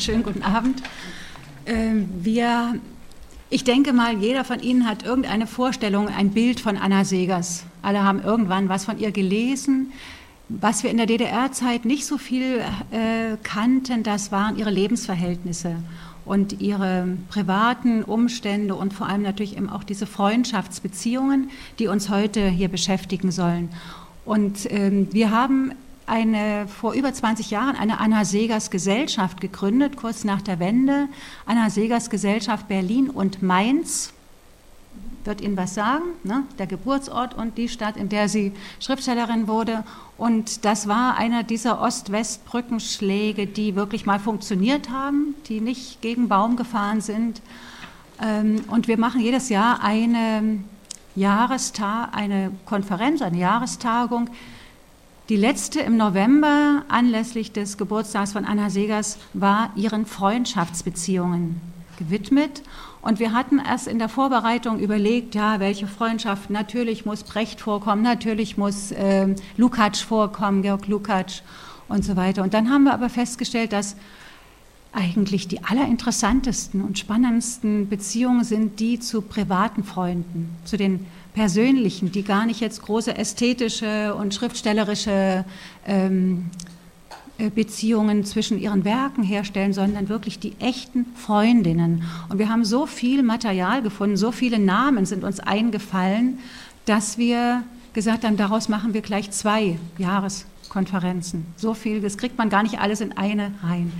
Schönen guten Abend. Ähm, wir, ich denke mal, jeder von Ihnen hat irgendeine Vorstellung, ein Bild von Anna Segers. Alle haben irgendwann was von ihr gelesen. Was wir in der DDR-Zeit nicht so viel äh, kannten, das waren ihre Lebensverhältnisse und ihre privaten Umstände und vor allem natürlich eben auch diese Freundschaftsbeziehungen, die uns heute hier beschäftigen sollen. Und ähm, wir haben eine, vor über 20 Jahren eine Anna Segers Gesellschaft gegründet, kurz nach der Wende. Anna Segers Gesellschaft Berlin und Mainz. Wird Ihnen was sagen? Ne? Der Geburtsort und die Stadt, in der sie Schriftstellerin wurde. Und das war einer dieser Ost-West-Brückenschläge, die wirklich mal funktioniert haben, die nicht gegen Baum gefahren sind. Ähm, und wir machen jedes Jahr eine Jahrestag, eine Konferenz, eine Jahrestagung, die letzte im November anlässlich des Geburtstags von Anna Segers war ihren Freundschaftsbeziehungen gewidmet. Und wir hatten erst in der Vorbereitung überlegt, ja, welche Freundschaft, natürlich muss Brecht vorkommen, natürlich muss äh, Lukács vorkommen, Georg Lukács und so weiter. Und dann haben wir aber festgestellt, dass eigentlich die allerinteressantesten und spannendsten Beziehungen sind die zu privaten Freunden, zu den persönlichen, die gar nicht jetzt große ästhetische und schriftstellerische ähm, äh, Beziehungen zwischen ihren Werken herstellen, sondern wirklich die echten Freundinnen. Und wir haben so viel Material gefunden, so viele Namen sind uns eingefallen, dass wir gesagt haben, daraus machen wir gleich zwei Jahreskonferenzen. So viel, das kriegt man gar nicht alles in eine rein.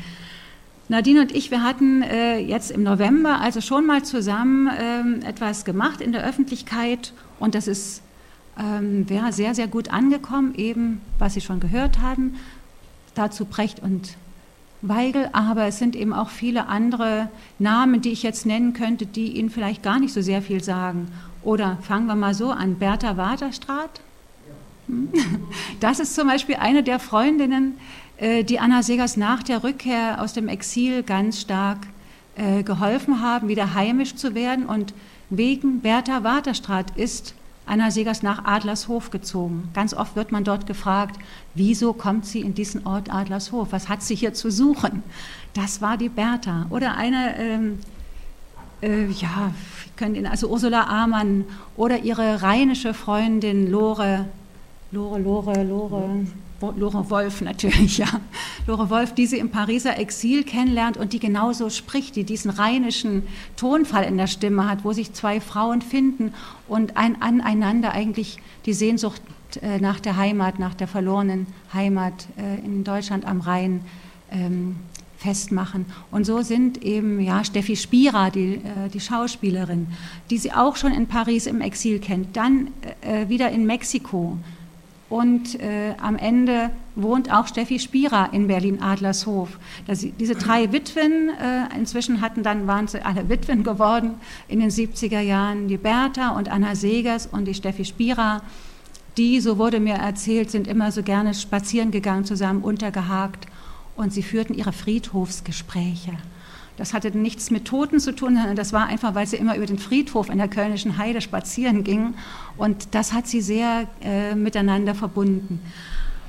Nadine und ich, wir hatten äh, jetzt im November also schon mal zusammen ähm, etwas gemacht in der Öffentlichkeit und das ist ähm, wäre sehr, sehr gut angekommen, eben was Sie schon gehört haben, dazu Brecht und Weigel, aber es sind eben auch viele andere Namen, die ich jetzt nennen könnte, die Ihnen vielleicht gar nicht so sehr viel sagen. Oder fangen wir mal so an, Bertha Waterstraat. Hm? Das ist zum Beispiel eine der Freundinnen, die Anna Segers nach der Rückkehr aus dem Exil ganz stark äh, geholfen haben, wieder heimisch zu werden. Und wegen Bertha Waterstraat ist Anna Segers nach Adlershof gezogen. Ganz oft wird man dort gefragt, wieso kommt sie in diesen Ort Adlershof? Was hat sie hier zu suchen? Das war die Bertha. Oder eine, ähm, äh, ja, können also Ursula Amann oder ihre rheinische Freundin Lore, Lore, Lore, Lore. Lore Wolf natürlich, ja. Lore Wolf, die sie im Pariser Exil kennenlernt und die genauso spricht, die diesen rheinischen Tonfall in der Stimme hat, wo sich zwei Frauen finden und ein aneinander eigentlich die Sehnsucht äh, nach der Heimat, nach der verlorenen Heimat äh, in Deutschland am Rhein ähm, festmachen. Und so sind eben ja Steffi Spira, die, äh, die Schauspielerin, die sie auch schon in Paris im Exil kennt, dann äh, wieder in Mexiko und äh, am Ende wohnt auch Steffi Spira in Berlin-Adlershof. diese drei Witwen, äh, inzwischen hatten dann, waren sie alle Witwen geworden in den 70er Jahren, die Bertha und Anna Segers und die Steffi Spira, die, so wurde mir erzählt, sind immer so gerne spazieren gegangen, zusammen untergehakt und sie führten ihre Friedhofsgespräche. Das hatte nichts mit Toten zu tun, sondern das war einfach, weil sie immer über den Friedhof in der Kölnischen Heide spazieren gingen. Und das hat sie sehr äh, miteinander verbunden.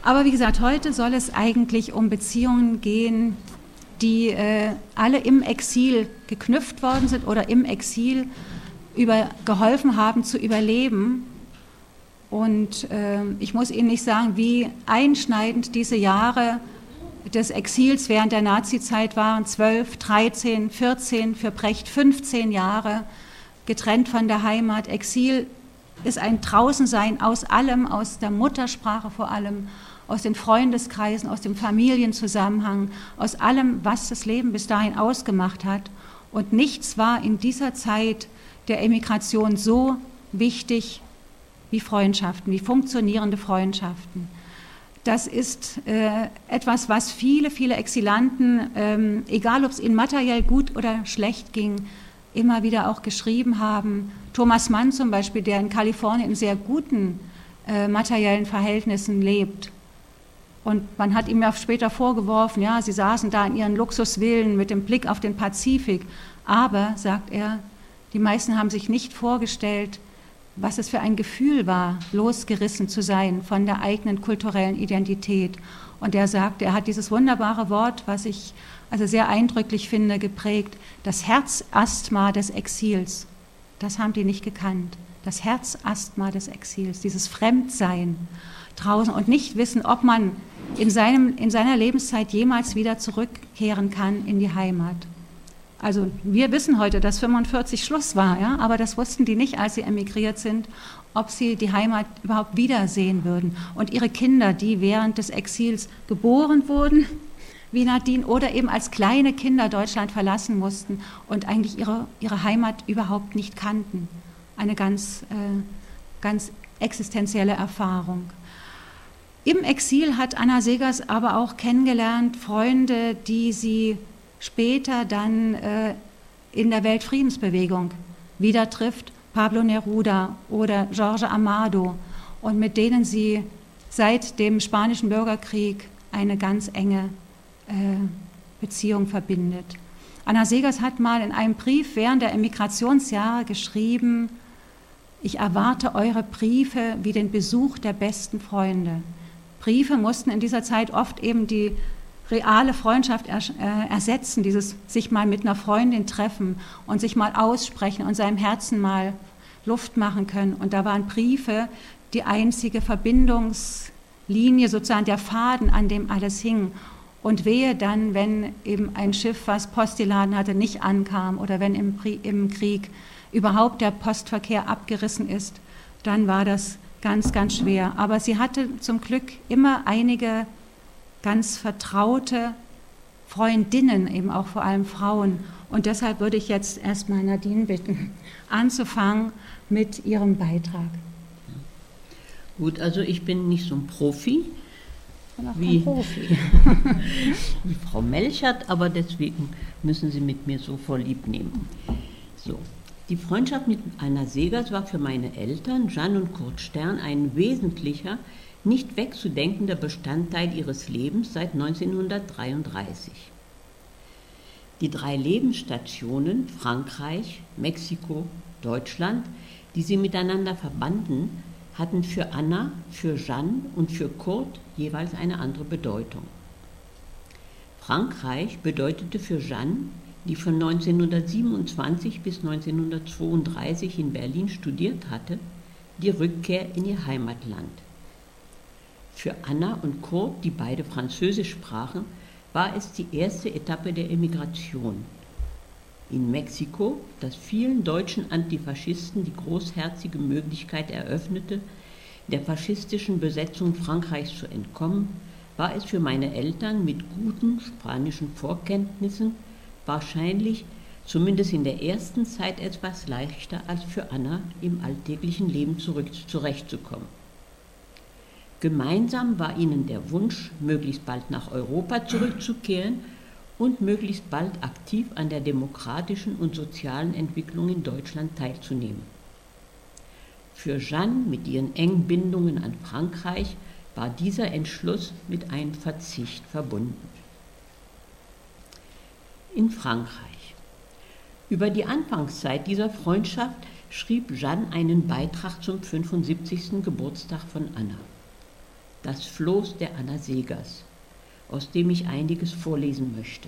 Aber wie gesagt, heute soll es eigentlich um Beziehungen gehen, die äh, alle im Exil geknüpft worden sind oder im Exil über, geholfen haben zu überleben. Und äh, ich muss Ihnen nicht sagen, wie einschneidend diese Jahre des Exils während der Nazizeit waren, 12, 13, 14, für Brecht 15 Jahre getrennt von der Heimat. Exil ist ein Draußensein aus allem, aus der Muttersprache vor allem, aus den Freundeskreisen, aus dem Familienzusammenhang, aus allem, was das Leben bis dahin ausgemacht hat. Und nichts war in dieser Zeit der Emigration so wichtig wie Freundschaften, wie funktionierende Freundschaften. Das ist äh, etwas, was viele, viele Exilanten, ähm, egal ob es ihnen materiell gut oder schlecht ging, immer wieder auch geschrieben haben. Thomas Mann zum Beispiel, der in Kalifornien in sehr guten äh, materiellen Verhältnissen lebt. Und man hat ihm ja später vorgeworfen, ja, sie saßen da in ihren Luxusvillen mit dem Blick auf den Pazifik. Aber, sagt er, die meisten haben sich nicht vorgestellt, was es für ein Gefühl war, losgerissen zu sein von der eigenen kulturellen Identität Und der sagt, er hat dieses wunderbare Wort, was ich also sehr eindrücklich finde, geprägt, das Herzasthma des Exils. Das haben die nicht gekannt. Das Herzasthma des Exils, dieses Fremdsein draußen und nicht wissen, ob man in, seinem, in seiner Lebenszeit jemals wieder zurückkehren kann in die Heimat. Also wir wissen heute, dass 45 Schluss war, ja, aber das wussten die nicht, als sie emigriert sind, ob sie die Heimat überhaupt wiedersehen würden. Und ihre Kinder, die während des Exils geboren wurden, wie Nadine, oder eben als kleine Kinder Deutschland verlassen mussten und eigentlich ihre, ihre Heimat überhaupt nicht kannten. Eine ganz, äh, ganz existenzielle Erfahrung. Im Exil hat Anna Segers aber auch kennengelernt Freunde, die sie später dann äh, in der Weltfriedensbewegung wieder trifft, Pablo Neruda oder Jorge Amado, und mit denen sie seit dem Spanischen Bürgerkrieg eine ganz enge äh, Beziehung verbindet. Anna Segers hat mal in einem Brief während der Emigrationsjahre geschrieben, ich erwarte eure Briefe wie den Besuch der besten Freunde. Briefe mussten in dieser Zeit oft eben die reale Freundschaft äh, ersetzen, dieses sich mal mit einer Freundin treffen und sich mal aussprechen und seinem Herzen mal Luft machen können. Und da waren Briefe die einzige Verbindungslinie, sozusagen der Faden, an dem alles hing. Und wehe dann, wenn eben ein Schiff, was Postiladen hatte, nicht ankam oder wenn im, im Krieg überhaupt der Postverkehr abgerissen ist, dann war das ganz, ganz schwer. Aber sie hatte zum Glück immer einige ganz vertraute Freundinnen, eben auch vor allem Frauen. Und deshalb würde ich jetzt erstmal Nadine bitten, anzufangen mit ihrem Beitrag. Gut, also ich bin nicht so ein Profi. Wie, Profi. wie Frau Melchert, aber deswegen müssen Sie mit mir so vorlieb nehmen. So, die Freundschaft mit Anna Segers war für meine Eltern, Jeanne und Kurt Stern, ein wesentlicher, nicht wegzudenkender Bestandteil ihres Lebens seit 1933. Die drei Lebensstationen Frankreich, Mexiko, Deutschland, die sie miteinander verbanden, hatten für Anna, für Jeanne und für Kurt jeweils eine andere Bedeutung. Frankreich bedeutete für Jeanne die von 1927 bis 1932 in Berlin studiert hatte, die Rückkehr in ihr Heimatland. Für Anna und Kurt, die beide Französisch sprachen, war es die erste Etappe der Emigration. In Mexiko, das vielen deutschen Antifaschisten die großherzige Möglichkeit eröffnete, der faschistischen Besetzung Frankreichs zu entkommen, war es für meine Eltern mit guten spanischen Vorkenntnissen wahrscheinlich zumindest in der ersten Zeit etwas leichter als für Anna im alltäglichen Leben zurück, zurechtzukommen. Gemeinsam war ihnen der Wunsch, möglichst bald nach Europa zurückzukehren und möglichst bald aktiv an der demokratischen und sozialen Entwicklung in Deutschland teilzunehmen. Für Jeanne mit ihren engen Bindungen an Frankreich war dieser Entschluss mit einem Verzicht verbunden in Frankreich. Über die Anfangszeit dieser Freundschaft schrieb Jeanne einen Beitrag zum 75. Geburtstag von Anna. Das Floß der Anna Segers, aus dem ich einiges vorlesen möchte.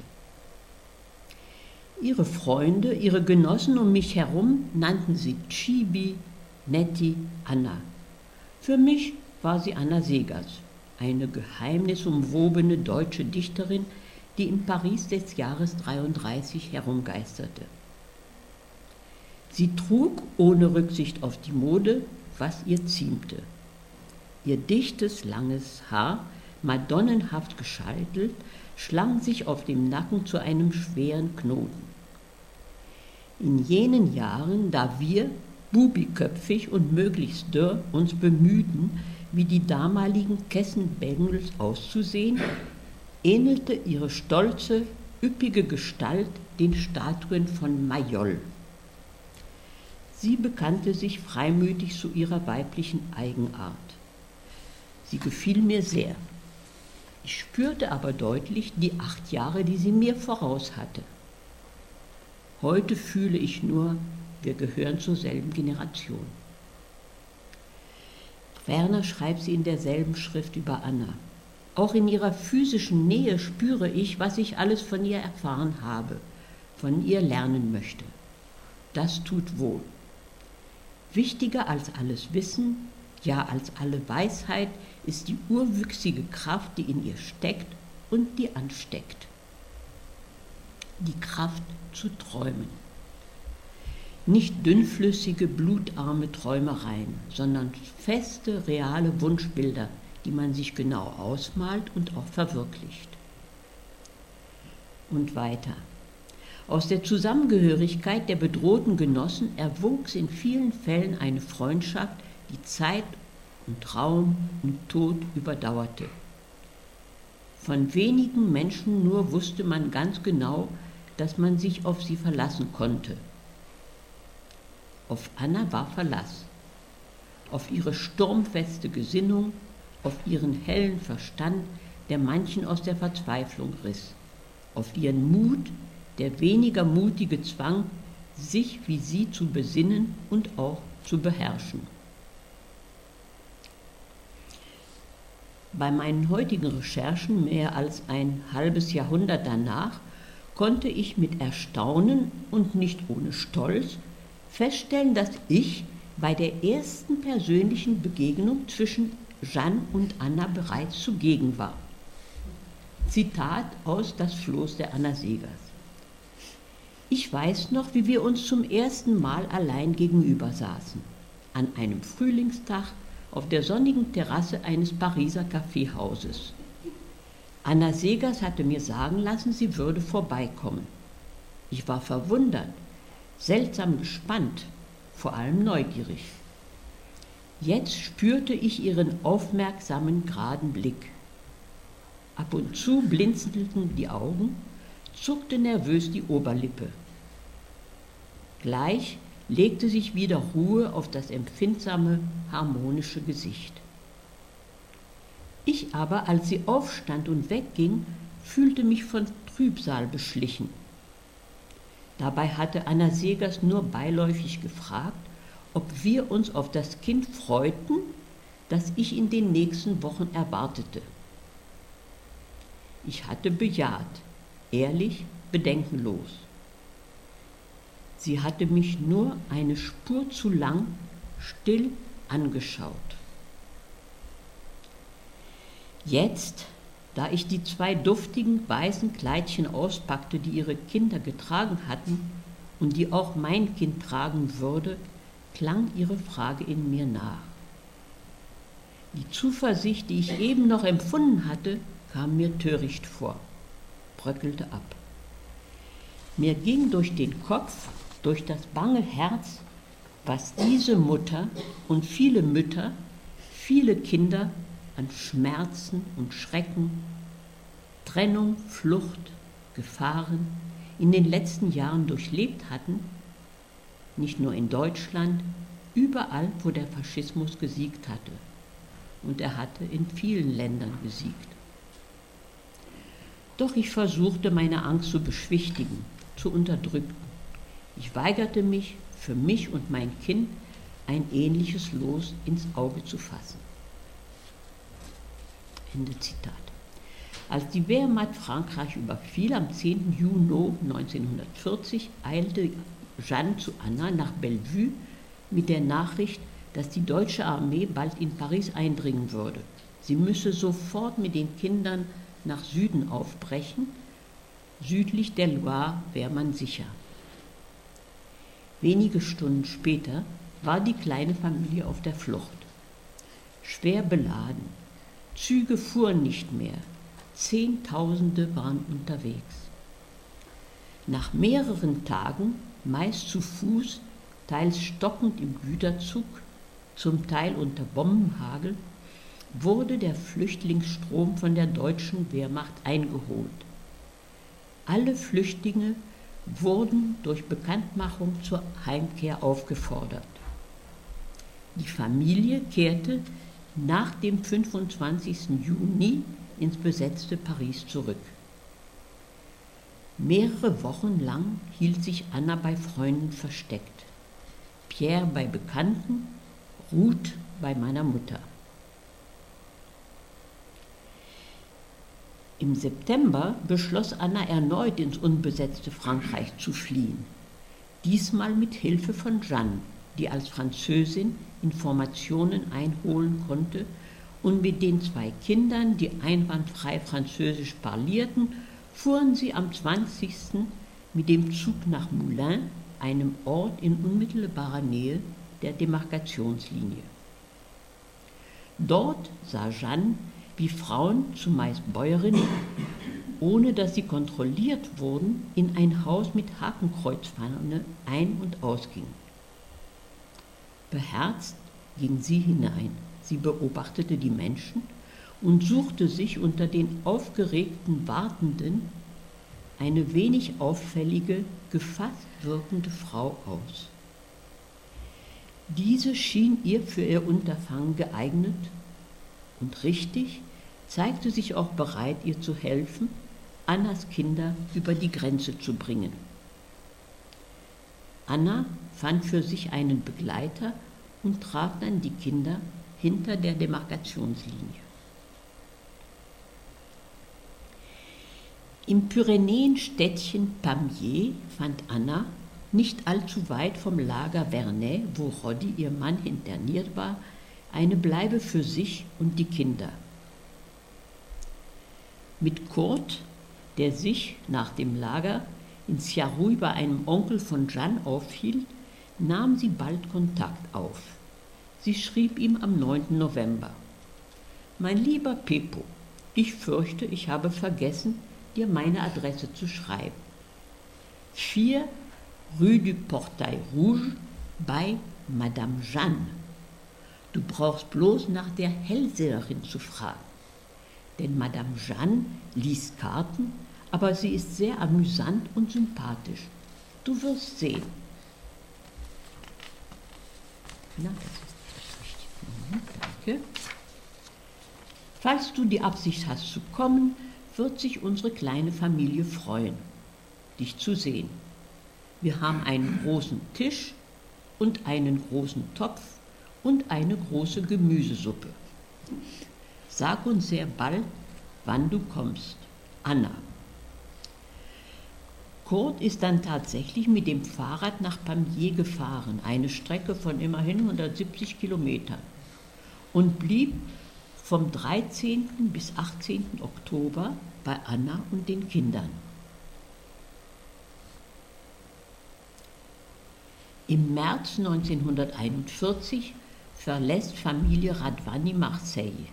Ihre Freunde, ihre Genossen um mich herum nannten sie Chibi, Nettie, Anna. Für mich war sie Anna Segers, eine geheimnisumwobene deutsche Dichterin, die in Paris des Jahres 33 herumgeisterte. Sie trug ohne Rücksicht auf die Mode, was ihr ziemte. Ihr dichtes, langes Haar, madonnenhaft gescheitelt, schlang sich auf dem Nacken zu einem schweren Knoten. In jenen Jahren, da wir, bubiköpfig und möglichst dürr, uns bemühten, wie die damaligen Kessenbengels auszusehen, ähnelte ihre stolze, üppige Gestalt den Statuen von Mayol. Sie bekannte sich freimütig zu ihrer weiblichen Eigenart. Sie gefiel mir sehr. Ich spürte aber deutlich die acht Jahre, die sie mir voraus hatte. Heute fühle ich nur, wir gehören zur selben Generation. Werner schreibt sie in derselben Schrift über Anna. Auch in ihrer physischen Nähe spüre ich, was ich alles von ihr erfahren habe, von ihr lernen möchte. Das tut wohl. Wichtiger als alles Wissen, ja als alle Weisheit, ist die urwüchsige Kraft, die in ihr steckt und die ansteckt. Die Kraft zu träumen. Nicht dünnflüssige, blutarme Träumereien, sondern feste, reale Wunschbilder, die man sich genau ausmalt und auch verwirklicht. Und weiter. Aus der Zusammengehörigkeit der bedrohten Genossen erwuchs in vielen Fällen eine Freundschaft, die Zeit und Raum und Tod überdauerte. Von wenigen Menschen nur wusste man ganz genau, dass man sich auf sie verlassen konnte. Auf Anna war Verlass, auf ihre sturmfeste Gesinnung, auf ihren hellen Verstand, der manchen aus der Verzweiflung riss, auf ihren Mut, der weniger mutige zwang, sich wie sie zu besinnen und auch zu beherrschen. Bei meinen heutigen Recherchen, mehr als ein halbes Jahrhundert danach, konnte ich mit Erstaunen und nicht ohne Stolz feststellen, dass ich bei der ersten persönlichen Begegnung zwischen Jeanne und Anna bereits zugegen war. Zitat aus Das Floß der Anna Segers. Ich weiß noch, wie wir uns zum ersten Mal allein gegenüber saßen, an einem Frühlingstag auf der sonnigen Terrasse eines Pariser Kaffeehauses. Anna Segers hatte mir sagen lassen, sie würde vorbeikommen. Ich war verwundert, seltsam gespannt, vor allem neugierig. Jetzt spürte ich ihren aufmerksamen, geraden Blick. Ab und zu blinzelten die Augen, zuckte nervös die Oberlippe. Gleich legte sich wieder Ruhe auf das empfindsame, harmonische Gesicht. Ich aber, als sie aufstand und wegging, fühlte mich von Trübsal beschlichen. Dabei hatte Anna Segers nur beiläufig gefragt, ob wir uns auf das Kind freuten, das ich in den nächsten Wochen erwartete. Ich hatte bejaht, ehrlich, bedenkenlos. Sie hatte mich nur eine Spur zu lang still angeschaut. Jetzt, da ich die zwei duftigen weißen Kleidchen auspackte, die ihre Kinder getragen hatten und die auch mein Kind tragen würde, klang ihre Frage in mir nach. Die Zuversicht, die ich eben noch empfunden hatte, kam mir töricht vor, bröckelte ab. Mir ging durch den Kopf, durch das bange Herz, was diese Mutter und viele Mütter, viele Kinder an Schmerzen und Schrecken, Trennung, Flucht, Gefahren in den letzten Jahren durchlebt hatten nicht nur in Deutschland, überall, wo der Faschismus gesiegt hatte. Und er hatte in vielen Ländern gesiegt. Doch ich versuchte meine Angst zu beschwichtigen, zu unterdrücken. Ich weigerte mich, für mich und mein Kind ein ähnliches Los ins Auge zu fassen. Ende Zitat. Als die Wehrmacht Frankreich überfiel am 10. Juni 1940, eilte Jeanne zu Anna nach Bellevue mit der Nachricht, dass die deutsche Armee bald in Paris eindringen würde. Sie müsse sofort mit den Kindern nach Süden aufbrechen. Südlich der Loire wäre man sicher. Wenige Stunden später war die kleine Familie auf der Flucht. Schwer beladen. Züge fuhren nicht mehr. Zehntausende waren unterwegs. Nach mehreren Tagen meist zu Fuß, teils stockend im Güterzug, zum Teil unter Bombenhagel, wurde der Flüchtlingsstrom von der deutschen Wehrmacht eingeholt. Alle Flüchtlinge wurden durch Bekanntmachung zur Heimkehr aufgefordert. Die Familie kehrte nach dem 25. Juni ins besetzte Paris zurück. Mehrere Wochen lang hielt sich Anna bei Freunden versteckt, Pierre bei Bekannten, Ruth bei meiner Mutter. Im September beschloss Anna erneut ins unbesetzte Frankreich zu fliehen. Diesmal mit Hilfe von Jeanne, die als Französin Informationen einholen konnte und mit den zwei Kindern, die einwandfrei Französisch parlierten, fuhren sie am 20. mit dem Zug nach Moulins, einem Ort in unmittelbarer Nähe der Demarkationslinie. Dort sah Jeanne, wie Frauen, zumeist Bäuerinnen, ohne dass sie kontrolliert wurden, in ein Haus mit Hakenkreuzfahne ein- und ausgingen. Beherzt ging sie hinein. Sie beobachtete die Menschen und suchte sich unter den aufgeregten Wartenden eine wenig auffällige, gefasst wirkende Frau aus. Diese schien ihr für ihr Unterfangen geeignet und richtig, zeigte sich auch bereit, ihr zu helfen, Annas Kinder über die Grenze zu bringen. Anna fand für sich einen Begleiter und traf dann die Kinder hinter der Demarkationslinie. Im Pyrenäenstädtchen Pamiers fand Anna, nicht allzu weit vom Lager Vernet, wo Roddy, ihr Mann, interniert war, eine Bleibe für sich und die Kinder. Mit Kurt, der sich nach dem Lager in Chiarouy bei einem Onkel von Jeanne aufhielt, nahm sie bald Kontakt auf. Sie schrieb ihm am 9. November. Mein lieber Pepo, ich fürchte, ich habe vergessen, dir meine Adresse zu schreiben. 4 Rue du Portail Rouge bei Madame Jeanne. Du brauchst bloß nach der Hellseherin zu fragen. Denn Madame Jeanne liest Karten, aber sie ist sehr amüsant und sympathisch. Du wirst sehen. Na, das Danke. Falls du die Absicht hast zu kommen, wird sich unsere kleine Familie freuen, dich zu sehen. Wir haben einen großen Tisch und einen großen Topf und eine große Gemüsesuppe. Sag uns sehr bald, wann du kommst. Anna. Kurt ist dann tatsächlich mit dem Fahrrad nach Pamiers gefahren, eine Strecke von immerhin 170 Kilometern und blieb vom 13. bis 18. Oktober bei Anna und den Kindern. Im März 1941 verlässt Familie Radvani Marseille.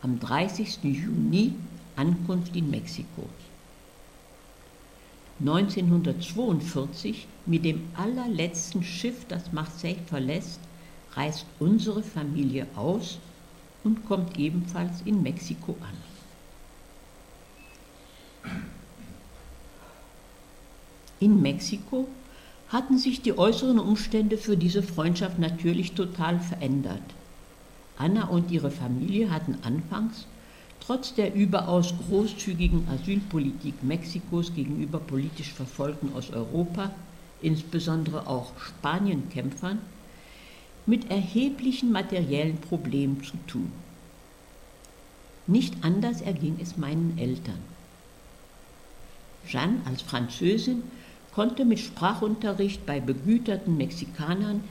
Am 30. Juni Ankunft in Mexiko. 1942 mit dem allerletzten Schiff, das Marseille verlässt, reist unsere Familie aus und kommt ebenfalls in Mexiko an. In Mexiko hatten sich die äußeren Umstände für diese Freundschaft natürlich total verändert. Anna und ihre Familie hatten anfangs, trotz der überaus großzügigen Asylpolitik Mexikos gegenüber politisch Verfolgten aus Europa, insbesondere auch Spanienkämpfern, mit erheblichen materiellen Problemen zu tun. Nicht anders erging es meinen Eltern. Jeanne als Französin konnte mit Sprachunterricht bei begüterten Mexikanern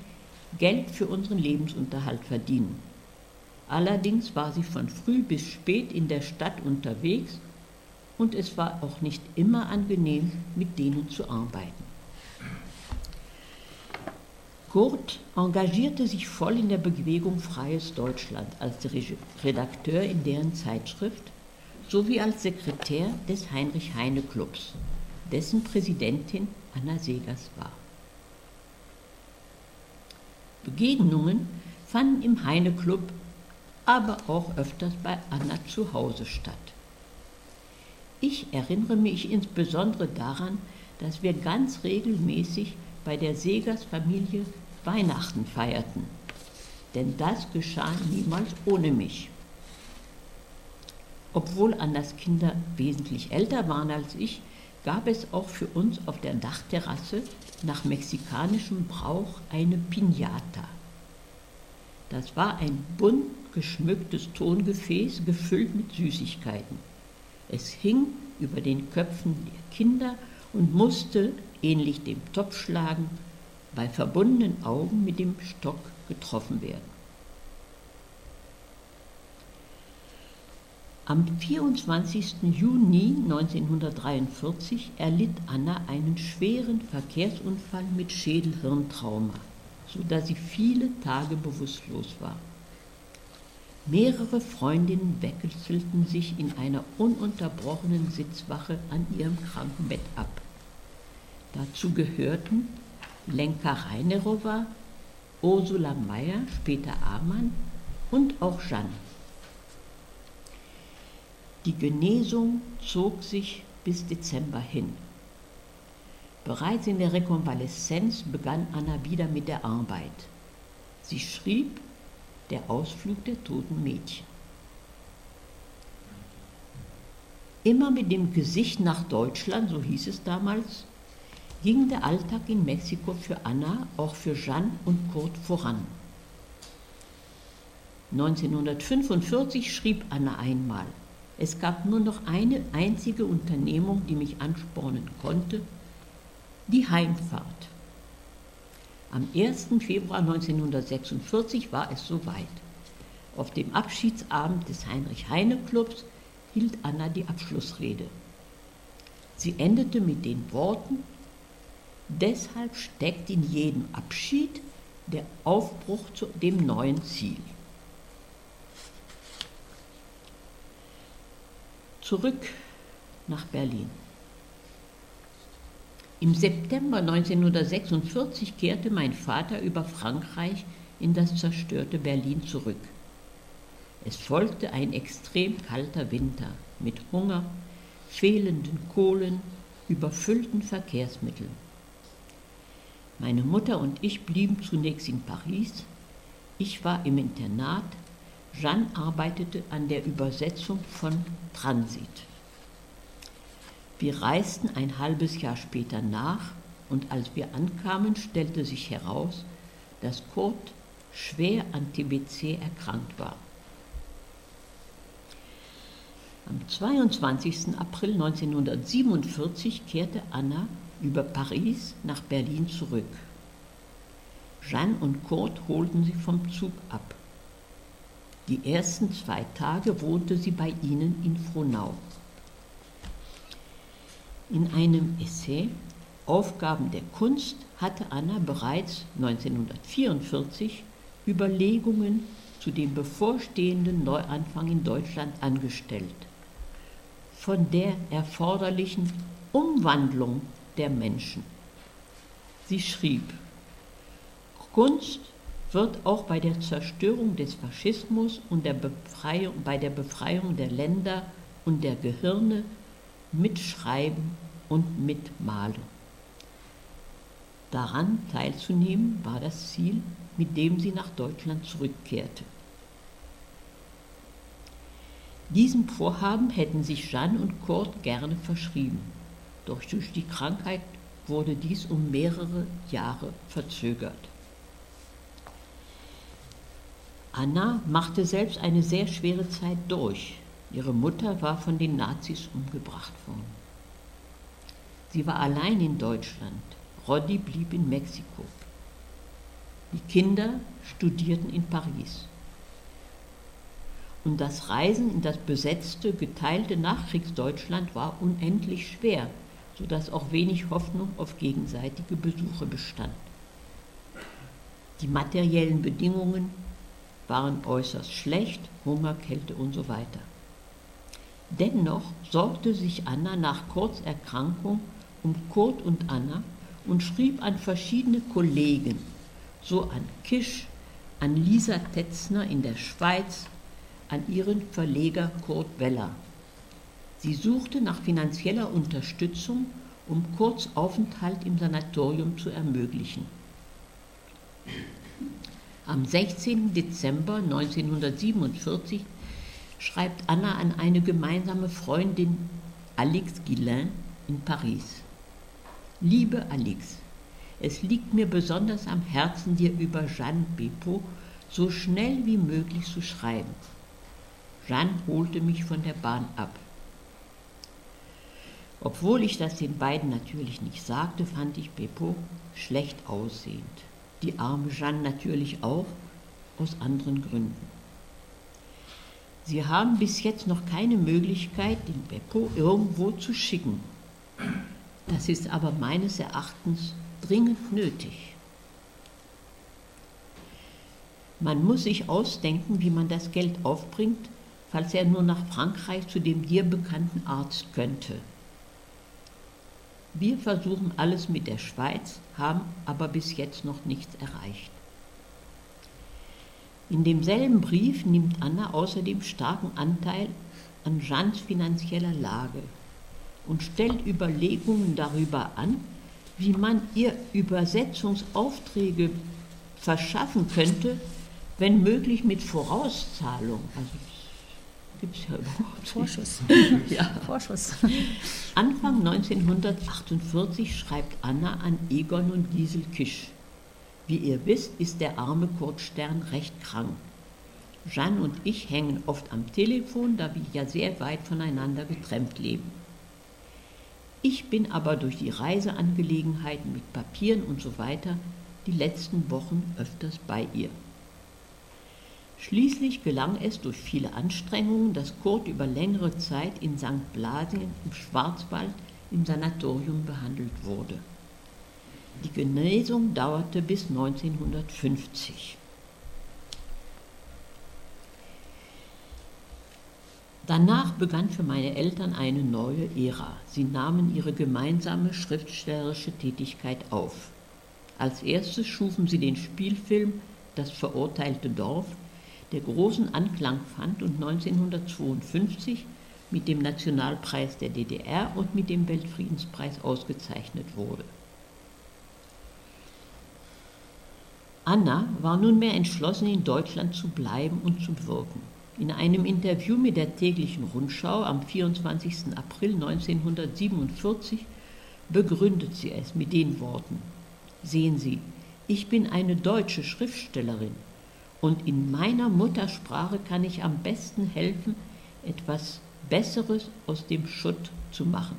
Geld für unseren Lebensunterhalt verdienen. Allerdings war sie von früh bis spät in der Stadt unterwegs und es war auch nicht immer angenehm, mit denen zu arbeiten. Kurt engagierte sich voll in der Bewegung Freies Deutschland als Redakteur in deren Zeitschrift sowie als Sekretär des Heinrich Heine Clubs, dessen Präsidentin Anna Segers war. Begegnungen fanden im Heine Club, aber auch öfters bei Anna zu Hause statt. Ich erinnere mich insbesondere daran, dass wir ganz regelmäßig bei der Segers Familie Weihnachten feierten. Denn das geschah niemals ohne mich. Obwohl Annas Kinder wesentlich älter waren als ich, gab es auch für uns auf der Dachterrasse nach mexikanischem Brauch eine Piñata. Das war ein bunt geschmücktes Tongefäß gefüllt mit Süßigkeiten. Es hing über den Köpfen der Kinder und musste, ähnlich dem Topfschlagen, bei verbundenen Augen mit dem Stock getroffen werden. Am 24. Juni 1943 erlitt Anna einen schweren Verkehrsunfall mit Schädelhirntrauma, sodass sie viele Tage bewusstlos war. Mehrere Freundinnen wechselten sich in einer ununterbrochenen Sitzwache an ihrem Krankenbett ab. Dazu gehörten Lenka Reinerowa, Ursula Meyer, später Amann und auch Jeanne. Die Genesung zog sich bis Dezember hin. Bereits in der Rekonvaleszenz begann Anna wieder mit der Arbeit. Sie schrieb Der Ausflug der toten Mädchen. Immer mit dem Gesicht nach Deutschland, so hieß es damals, ging der Alltag in Mexiko für Anna, auch für Jeanne und Kurt voran. 1945 schrieb Anna einmal, es gab nur noch eine einzige Unternehmung, die mich anspornen konnte, die Heimfahrt. Am 1. Februar 1946 war es soweit. Auf dem Abschiedsabend des Heinrich-Heine-Clubs hielt Anna die Abschlussrede. Sie endete mit den Worten, deshalb steckt in jedem Abschied der Aufbruch zu dem neuen Ziel. Zurück nach Berlin. Im September 1946 kehrte mein Vater über Frankreich in das zerstörte Berlin zurück. Es folgte ein extrem kalter Winter mit Hunger, fehlenden Kohlen, überfüllten Verkehrsmitteln. Meine Mutter und ich blieben zunächst in Paris. Ich war im Internat, Jeanne arbeitete an der Übersetzung von Transit. Wir reisten ein halbes Jahr später nach und als wir ankamen, stellte sich heraus, dass Kurt schwer an TBC erkrankt war. Am 22. April 1947 kehrte Anna über Paris nach Berlin zurück. Jeanne und Kurt holten sie vom Zug ab. Die ersten zwei Tage wohnte sie bei ihnen in Frohnau. In einem Essay Aufgaben der Kunst hatte Anna bereits 1944 Überlegungen zu dem bevorstehenden Neuanfang in Deutschland angestellt. Von der erforderlichen Umwandlung der Menschen. Sie schrieb, Kunst wird auch bei der Zerstörung des Faschismus und der bei der Befreiung der Länder und der Gehirne mitschreiben und mitmalen. Daran teilzunehmen war das Ziel, mit dem sie nach Deutschland zurückkehrte. Diesem Vorhaben hätten sich Jeanne und Kurt gerne verschrieben, doch durch die Krankheit wurde dies um mehrere Jahre verzögert. Anna machte selbst eine sehr schwere Zeit durch. Ihre Mutter war von den Nazis umgebracht worden. Sie war allein in Deutschland. Roddy blieb in Mexiko. Die Kinder studierten in Paris. Und das Reisen in das besetzte, geteilte Nachkriegsdeutschland war unendlich schwer, sodass auch wenig Hoffnung auf gegenseitige Besuche bestand. Die materiellen Bedingungen waren äußerst schlecht, Hunger, Kälte und so weiter. Dennoch sorgte sich Anna nach Kurzerkrankung um Kurt und Anna und schrieb an verschiedene Kollegen, so an Kisch, an Lisa Tetzner in der Schweiz, an ihren Verleger Kurt Weller. Sie suchte nach finanzieller Unterstützung, um Kurz Aufenthalt im Sanatorium zu ermöglichen. Am 16. Dezember 1947 schreibt Anna an eine gemeinsame Freundin Alix Guillain in Paris. Liebe Alix, es liegt mir besonders am Herzen, dir über Jeanne Beppo so schnell wie möglich zu schreiben. Jeanne holte mich von der Bahn ab. Obwohl ich das den beiden natürlich nicht sagte, fand ich Beppo schlecht aussehend. Die arme Jeanne natürlich auch, aus anderen Gründen. Sie haben bis jetzt noch keine Möglichkeit, den Beppo irgendwo zu schicken. Das ist aber meines Erachtens dringend nötig. Man muss sich ausdenken, wie man das Geld aufbringt, falls er nur nach Frankreich zu dem dir bekannten Arzt könnte. Wir versuchen alles mit der Schweiz, haben aber bis jetzt noch nichts erreicht. In demselben Brief nimmt Anna außerdem starken Anteil an Jeans finanzieller Lage und stellt Überlegungen darüber an, wie man ihr Übersetzungsaufträge verschaffen könnte, wenn möglich mit Vorauszahlung. Also gibt es ja überhaupt Vorschuss. ja. Vorschuss. Anfang 1948 schreibt Anna an Egon und Liesel Kisch. Wie ihr wisst, ist der arme Kurt Stern recht krank. Jeanne und ich hängen oft am Telefon, da wir ja sehr weit voneinander getrennt leben. Ich bin aber durch die Reiseangelegenheiten mit Papieren und so weiter die letzten Wochen öfters bei ihr. Schließlich gelang es durch viele Anstrengungen, dass Kurt über längere Zeit in St. Blasien im Schwarzwald im Sanatorium behandelt wurde. Die Genesung dauerte bis 1950. Danach begann für meine Eltern eine neue Ära. Sie nahmen ihre gemeinsame schriftstellerische Tätigkeit auf. Als erstes schufen sie den Spielfilm Das verurteilte Dorf, der großen Anklang fand und 1952 mit dem Nationalpreis der DDR und mit dem Weltfriedenspreis ausgezeichnet wurde. Anna war nunmehr entschlossen, in Deutschland zu bleiben und zu wirken. In einem Interview mit der täglichen Rundschau am 24. April 1947 begründet sie es mit den Worten, Sehen Sie, ich bin eine deutsche Schriftstellerin und in meiner Muttersprache kann ich am besten helfen, etwas Besseres aus dem Schutt zu machen.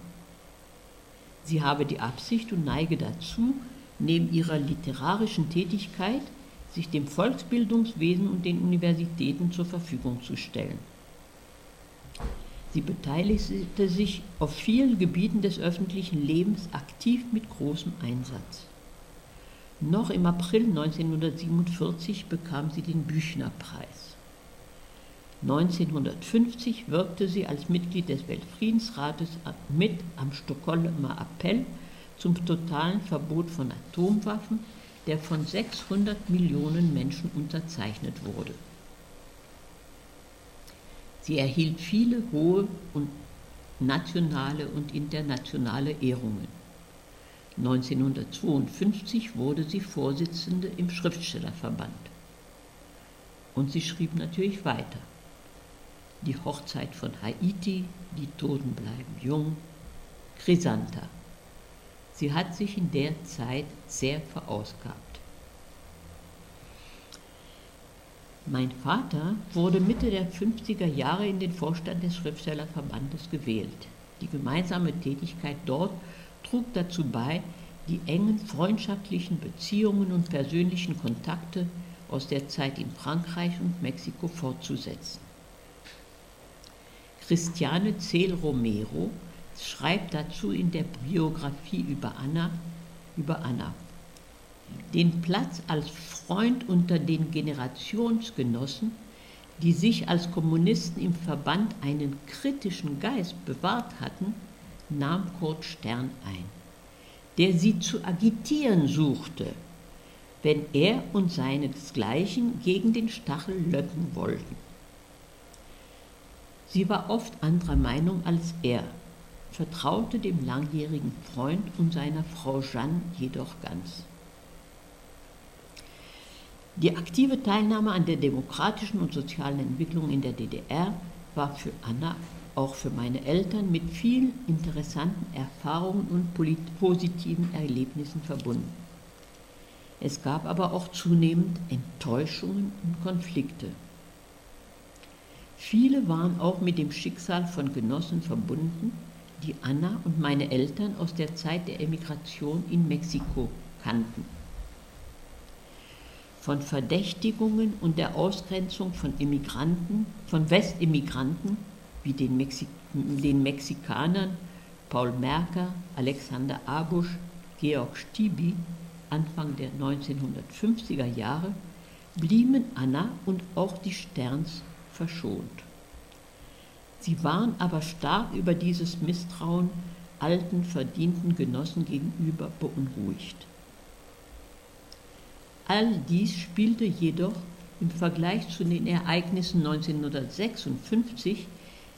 Sie habe die Absicht und neige dazu, neben ihrer literarischen Tätigkeit sich dem Volksbildungswesen und den Universitäten zur Verfügung zu stellen. Sie beteiligte sich auf vielen Gebieten des öffentlichen Lebens aktiv mit großem Einsatz. Noch im April 1947 bekam sie den Büchnerpreis. 1950 wirkte sie als Mitglied des Weltfriedensrates mit am Stockholmer Appell zum totalen Verbot von Atomwaffen, der von 600 Millionen Menschen unterzeichnet wurde. Sie erhielt viele hohe und nationale und internationale Ehrungen. 1952 wurde sie Vorsitzende im Schriftstellerverband. Und sie schrieb natürlich weiter. Die Hochzeit von Haiti, die Toten bleiben jung, Chrysantha. Sie hat sich in der Zeit sehr verausgabt. Mein Vater wurde Mitte der 50er Jahre in den Vorstand des Schriftstellerverbandes gewählt. Die gemeinsame Tätigkeit dort trug dazu bei, die engen freundschaftlichen Beziehungen und persönlichen Kontakte aus der Zeit in Frankreich und Mexiko fortzusetzen. Christiane Zell Romero schreibt dazu in der Biografie über Anna, über Anna. Den Platz als Freund unter den Generationsgenossen, die sich als Kommunisten im Verband einen kritischen Geist bewahrt hatten, nahm Kurt Stern ein, der sie zu agitieren suchte, wenn er und seinesgleichen gegen den Stachel löcken wollten. Sie war oft anderer Meinung als er, vertraute dem langjährigen Freund und seiner Frau Jeanne jedoch ganz. Die aktive Teilnahme an der demokratischen und sozialen Entwicklung in der DDR war für Anna, auch für meine Eltern, mit vielen interessanten Erfahrungen und positiven Erlebnissen verbunden. Es gab aber auch zunehmend Enttäuschungen und Konflikte. Viele waren auch mit dem Schicksal von Genossen verbunden, die Anna und meine Eltern aus der Zeit der Emigration in Mexiko kannten. Von Verdächtigungen und der Ausgrenzung von Immigranten, von Westimmigranten wie den, Mexi den Mexikanern Paul Merker, Alexander Abusch, Georg Stiebi Anfang der 1950er Jahre blieben Anna und auch die Sterns verschont. Sie waren aber stark über dieses Misstrauen alten, verdienten Genossen gegenüber beunruhigt. All dies spielte jedoch im Vergleich zu den Ereignissen 1956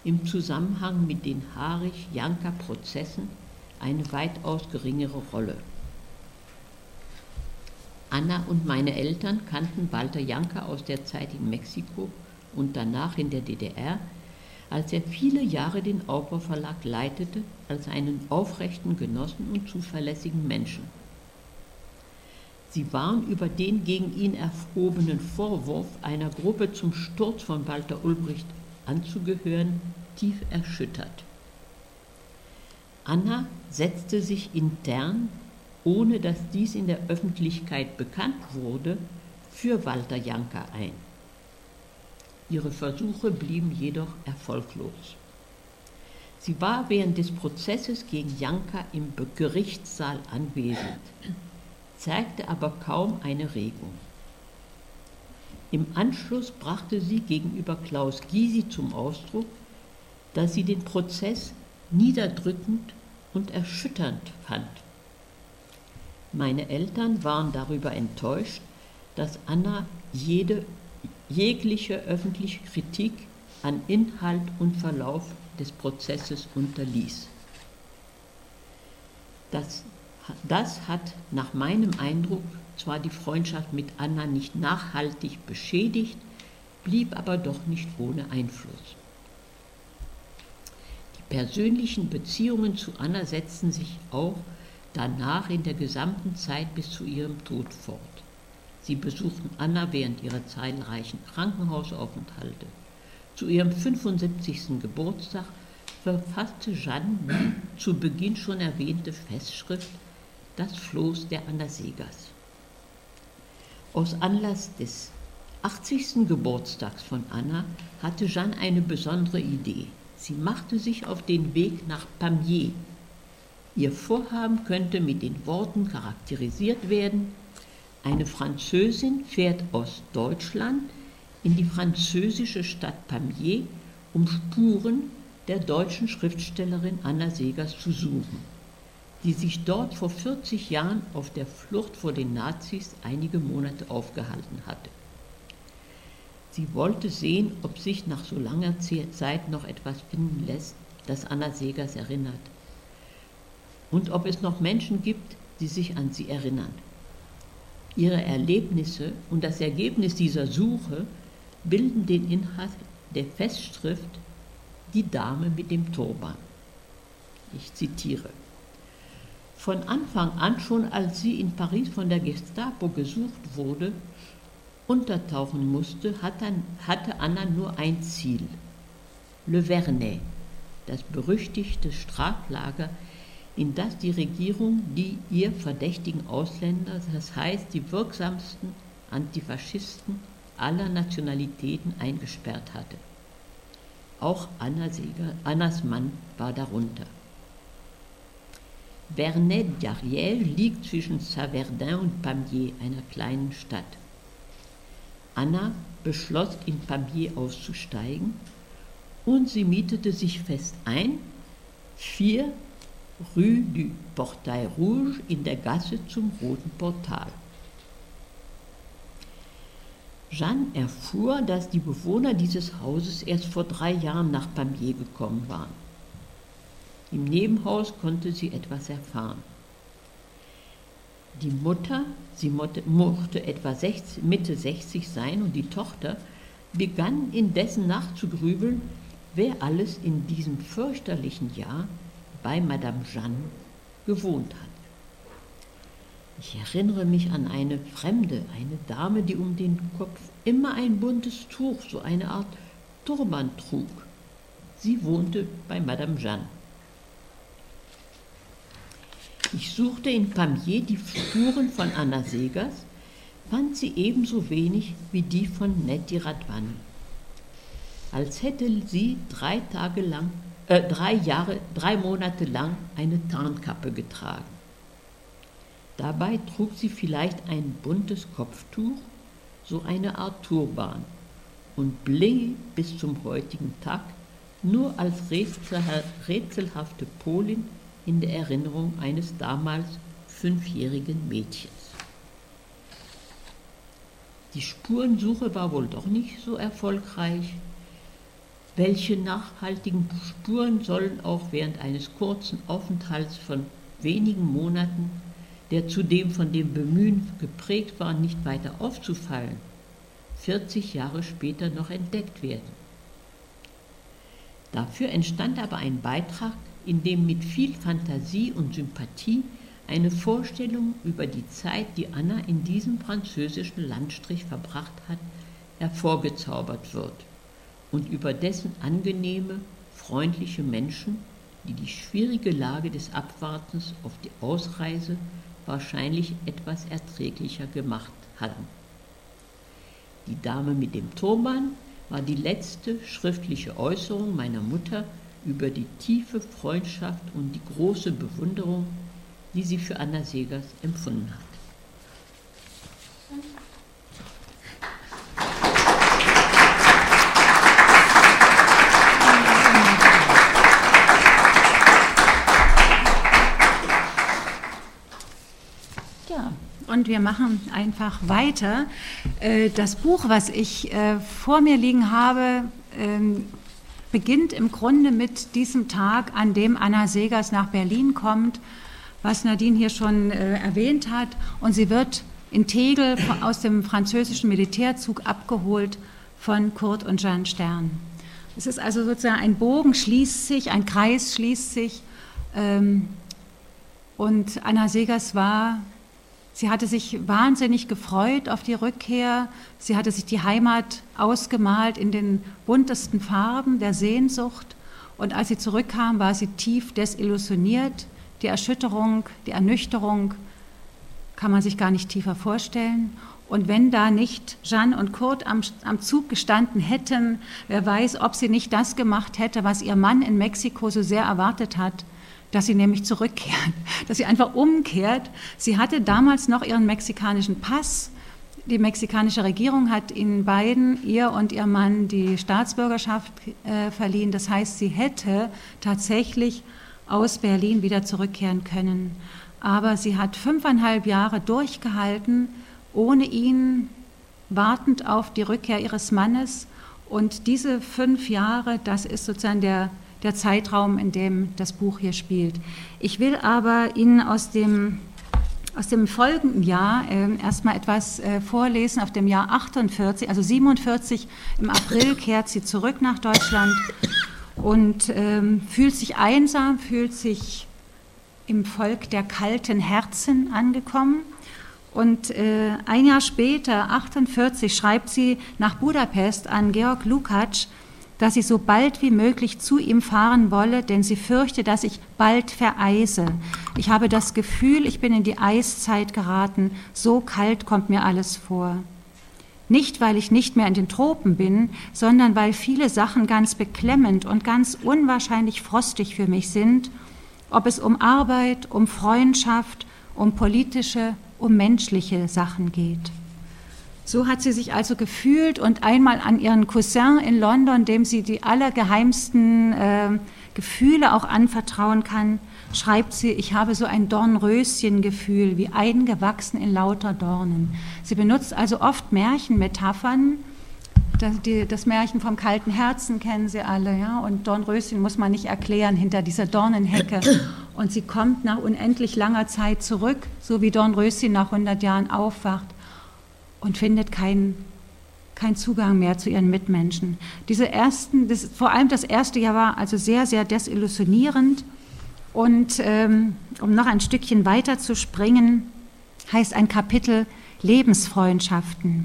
im Zusammenhang mit den Harich-Janka-Prozessen eine weitaus geringere Rolle. Anna und meine Eltern kannten Walter Janka aus der Zeit in Mexiko und danach in der DDR, als er viele Jahre den Aubau Verlag leitete, als einen aufrechten Genossen und zuverlässigen Menschen. Sie waren über den gegen ihn erhobenen Vorwurf, einer Gruppe zum Sturz von Walter Ulbricht anzugehören, tief erschüttert. Anna setzte sich intern ohne dass dies in der Öffentlichkeit bekannt wurde, für Walter Janka ein. Ihre Versuche blieben jedoch erfolglos. Sie war während des Prozesses gegen Janka im Gerichtssaal anwesend, zeigte aber kaum eine Regung. Im Anschluss brachte sie gegenüber Klaus Gysi zum Ausdruck, dass sie den Prozess niederdrückend und erschütternd fand. Meine Eltern waren darüber enttäuscht, dass Anna jede, jegliche öffentliche Kritik an Inhalt und Verlauf des Prozesses unterließ. Das, das hat nach meinem Eindruck zwar die Freundschaft mit Anna nicht nachhaltig beschädigt, blieb aber doch nicht ohne Einfluss. Die persönlichen Beziehungen zu Anna setzten sich auch danach in der gesamten Zeit bis zu ihrem Tod fort. Sie besuchten Anna während ihrer zahlreichen Krankenhausaufenthalte. Zu ihrem 75. Geburtstag verfasste Jeanne die zu Beginn schon erwähnte Festschrift Das Floß der Anna Segers. Aus Anlass des 80. Geburtstags von Anna hatte Jeanne eine besondere Idee. Sie machte sich auf den Weg nach Pamiers Ihr Vorhaben könnte mit den Worten charakterisiert werden, eine Französin fährt aus Deutschland in die französische Stadt Pamiers, um Spuren der deutschen Schriftstellerin Anna Segers zu suchen, die sich dort vor 40 Jahren auf der Flucht vor den Nazis einige Monate aufgehalten hatte. Sie wollte sehen, ob sich nach so langer Zeit noch etwas finden lässt, das Anna Segers erinnert und ob es noch Menschen gibt, die sich an sie erinnern. Ihre Erlebnisse und das Ergebnis dieser Suche bilden den Inhalt der Festschrift Die Dame mit dem Turban. Ich zitiere. Von Anfang an, schon als sie in Paris von der Gestapo gesucht wurde, untertauchen musste, hatte Anna nur ein Ziel. Le Vernet, das berüchtigte Straflager in das die Regierung die ihr verdächtigen Ausländer, das heißt die wirksamsten Antifaschisten aller Nationalitäten eingesperrt hatte. Auch Anna Seger, Annas Mann war darunter. Vernet d'Ariel liegt zwischen Saverdin und Pamiers, einer kleinen Stadt. Anna beschloss, in Pamiers auszusteigen und sie mietete sich fest ein, vier Rue du Portail Rouge in der Gasse zum Roten Portal. Jeanne erfuhr, dass die Bewohner dieses Hauses erst vor drei Jahren nach Pamiers gekommen waren. Im Nebenhaus konnte sie etwas erfahren. Die Mutter, sie mochte etwa 60, Mitte 60 sein und die Tochter begann indessen nachzugrübeln, wer alles in diesem fürchterlichen Jahr bei Madame Jeanne gewohnt hat. Ich erinnere mich an eine Fremde, eine Dame, die um den Kopf immer ein buntes Tuch, so eine Art Turban trug. Sie wohnte bei Madame Jeanne. Ich suchte in Pamiers die Spuren von Anna Segers, fand sie ebenso wenig wie die von Nettie Radwan. Als hätte sie drei Tage lang, äh, drei Jahre, drei Monate lang eine Tarnkappe getragen. Dabei trug sie vielleicht ein buntes Kopftuch, so eine Art Turban, und blinge bis zum heutigen Tag nur als rätselhafte Polin in der Erinnerung eines damals fünfjährigen Mädchens. Die Spurensuche war wohl doch nicht so erfolgreich. Welche nachhaltigen Spuren sollen auch während eines kurzen Aufenthalts von wenigen Monaten, der zudem von dem Bemühen geprägt war, nicht weiter aufzufallen, 40 Jahre später noch entdeckt werden? Dafür entstand aber ein Beitrag, in dem mit viel Fantasie und Sympathie eine Vorstellung über die Zeit, die Anna in diesem französischen Landstrich verbracht hat, hervorgezaubert wird und über dessen angenehme, freundliche Menschen, die die schwierige Lage des Abwartens auf die Ausreise wahrscheinlich etwas erträglicher gemacht hatten. Die Dame mit dem Turban war die letzte schriftliche Äußerung meiner Mutter über die tiefe Freundschaft und die große Bewunderung, die sie für Anna Segers empfunden hat. und wir machen einfach weiter. Äh, das Buch, was ich äh, vor mir liegen habe, ähm, beginnt im Grunde mit diesem Tag, an dem Anna Segers nach Berlin kommt, was Nadine hier schon äh, erwähnt hat. Und sie wird in Tegel aus dem französischen Militärzug abgeholt von Kurt und Jeanne Stern. Es ist also sozusagen ein Bogen schließt sich, ein Kreis schließt sich. Ähm, und Anna Segers war Sie hatte sich wahnsinnig gefreut auf die Rückkehr. Sie hatte sich die Heimat ausgemalt in den buntesten Farben der Sehnsucht. Und als sie zurückkam, war sie tief desillusioniert. Die Erschütterung, die Ernüchterung kann man sich gar nicht tiefer vorstellen. Und wenn da nicht Jeanne und Kurt am, am, Zug gestanden hätten, wer weiß, ob sie nicht das gemacht hätte, was ihr Mann in Mexiko so sehr erwartet hat, dass sie nämlich zurückkehrt, dass sie einfach umkehrt. Sie hatte damals noch ihren mexikanischen Pass. Die mexikanische Regierung hat ihnen beiden, ihr und ihr Mann, die Staatsbürgerschaft äh, verliehen. Das heißt, sie hätte tatsächlich aus Berlin wieder zurückkehren können. Aber sie hat fünfeinhalb Jahre durchgehalten, ohne ihn, wartend auf die Rückkehr ihres Mannes. Und diese fünf Jahre, das ist sozusagen der der Zeitraum, in dem das Buch hier spielt. Ich will aber Ihnen aus dem, aus dem folgenden Jahr äh, erstmal etwas äh, vorlesen, auf dem Jahr 48, also 47, im April kehrt sie zurück nach Deutschland und ähm, fühlt sich einsam, fühlt sich im Volk der kalten Herzen angekommen. Und äh, ein Jahr später, 48, schreibt sie nach Budapest an Georg Lukács, dass sie so bald wie möglich zu ihm fahren wolle, denn sie fürchte, dass ich bald vereise. Ich habe das Gefühl, ich bin in die Eiszeit geraten, so kalt kommt mir alles vor. Nicht, weil ich nicht mehr in den Tropen bin, sondern weil viele Sachen ganz beklemmend und ganz unwahrscheinlich frostig für mich sind, ob es um Arbeit, um Freundschaft, um politische, um menschliche Sachen geht. So hat sie sich also gefühlt und einmal an ihren Cousin in London, dem sie die allergeheimsten äh, Gefühle auch anvertrauen kann, schreibt sie, ich habe so ein Dornröschengefühl, wie eingewachsen in lauter Dornen. Sie benutzt also oft Märchenmetaphern. Das, die, das Märchen vom kalten Herzen kennen Sie alle, ja. Und Dornröschen muss man nicht erklären hinter dieser Dornenhecke. Und sie kommt nach unendlich langer Zeit zurück, so wie Dornröschen nach 100 Jahren aufwacht und findet keinen kein Zugang mehr zu ihren Mitmenschen. Diese ersten, das, vor allem das erste Jahr war also sehr, sehr desillusionierend. Und ähm, um noch ein Stückchen weiter zu springen, heißt ein Kapitel Lebensfreundschaften.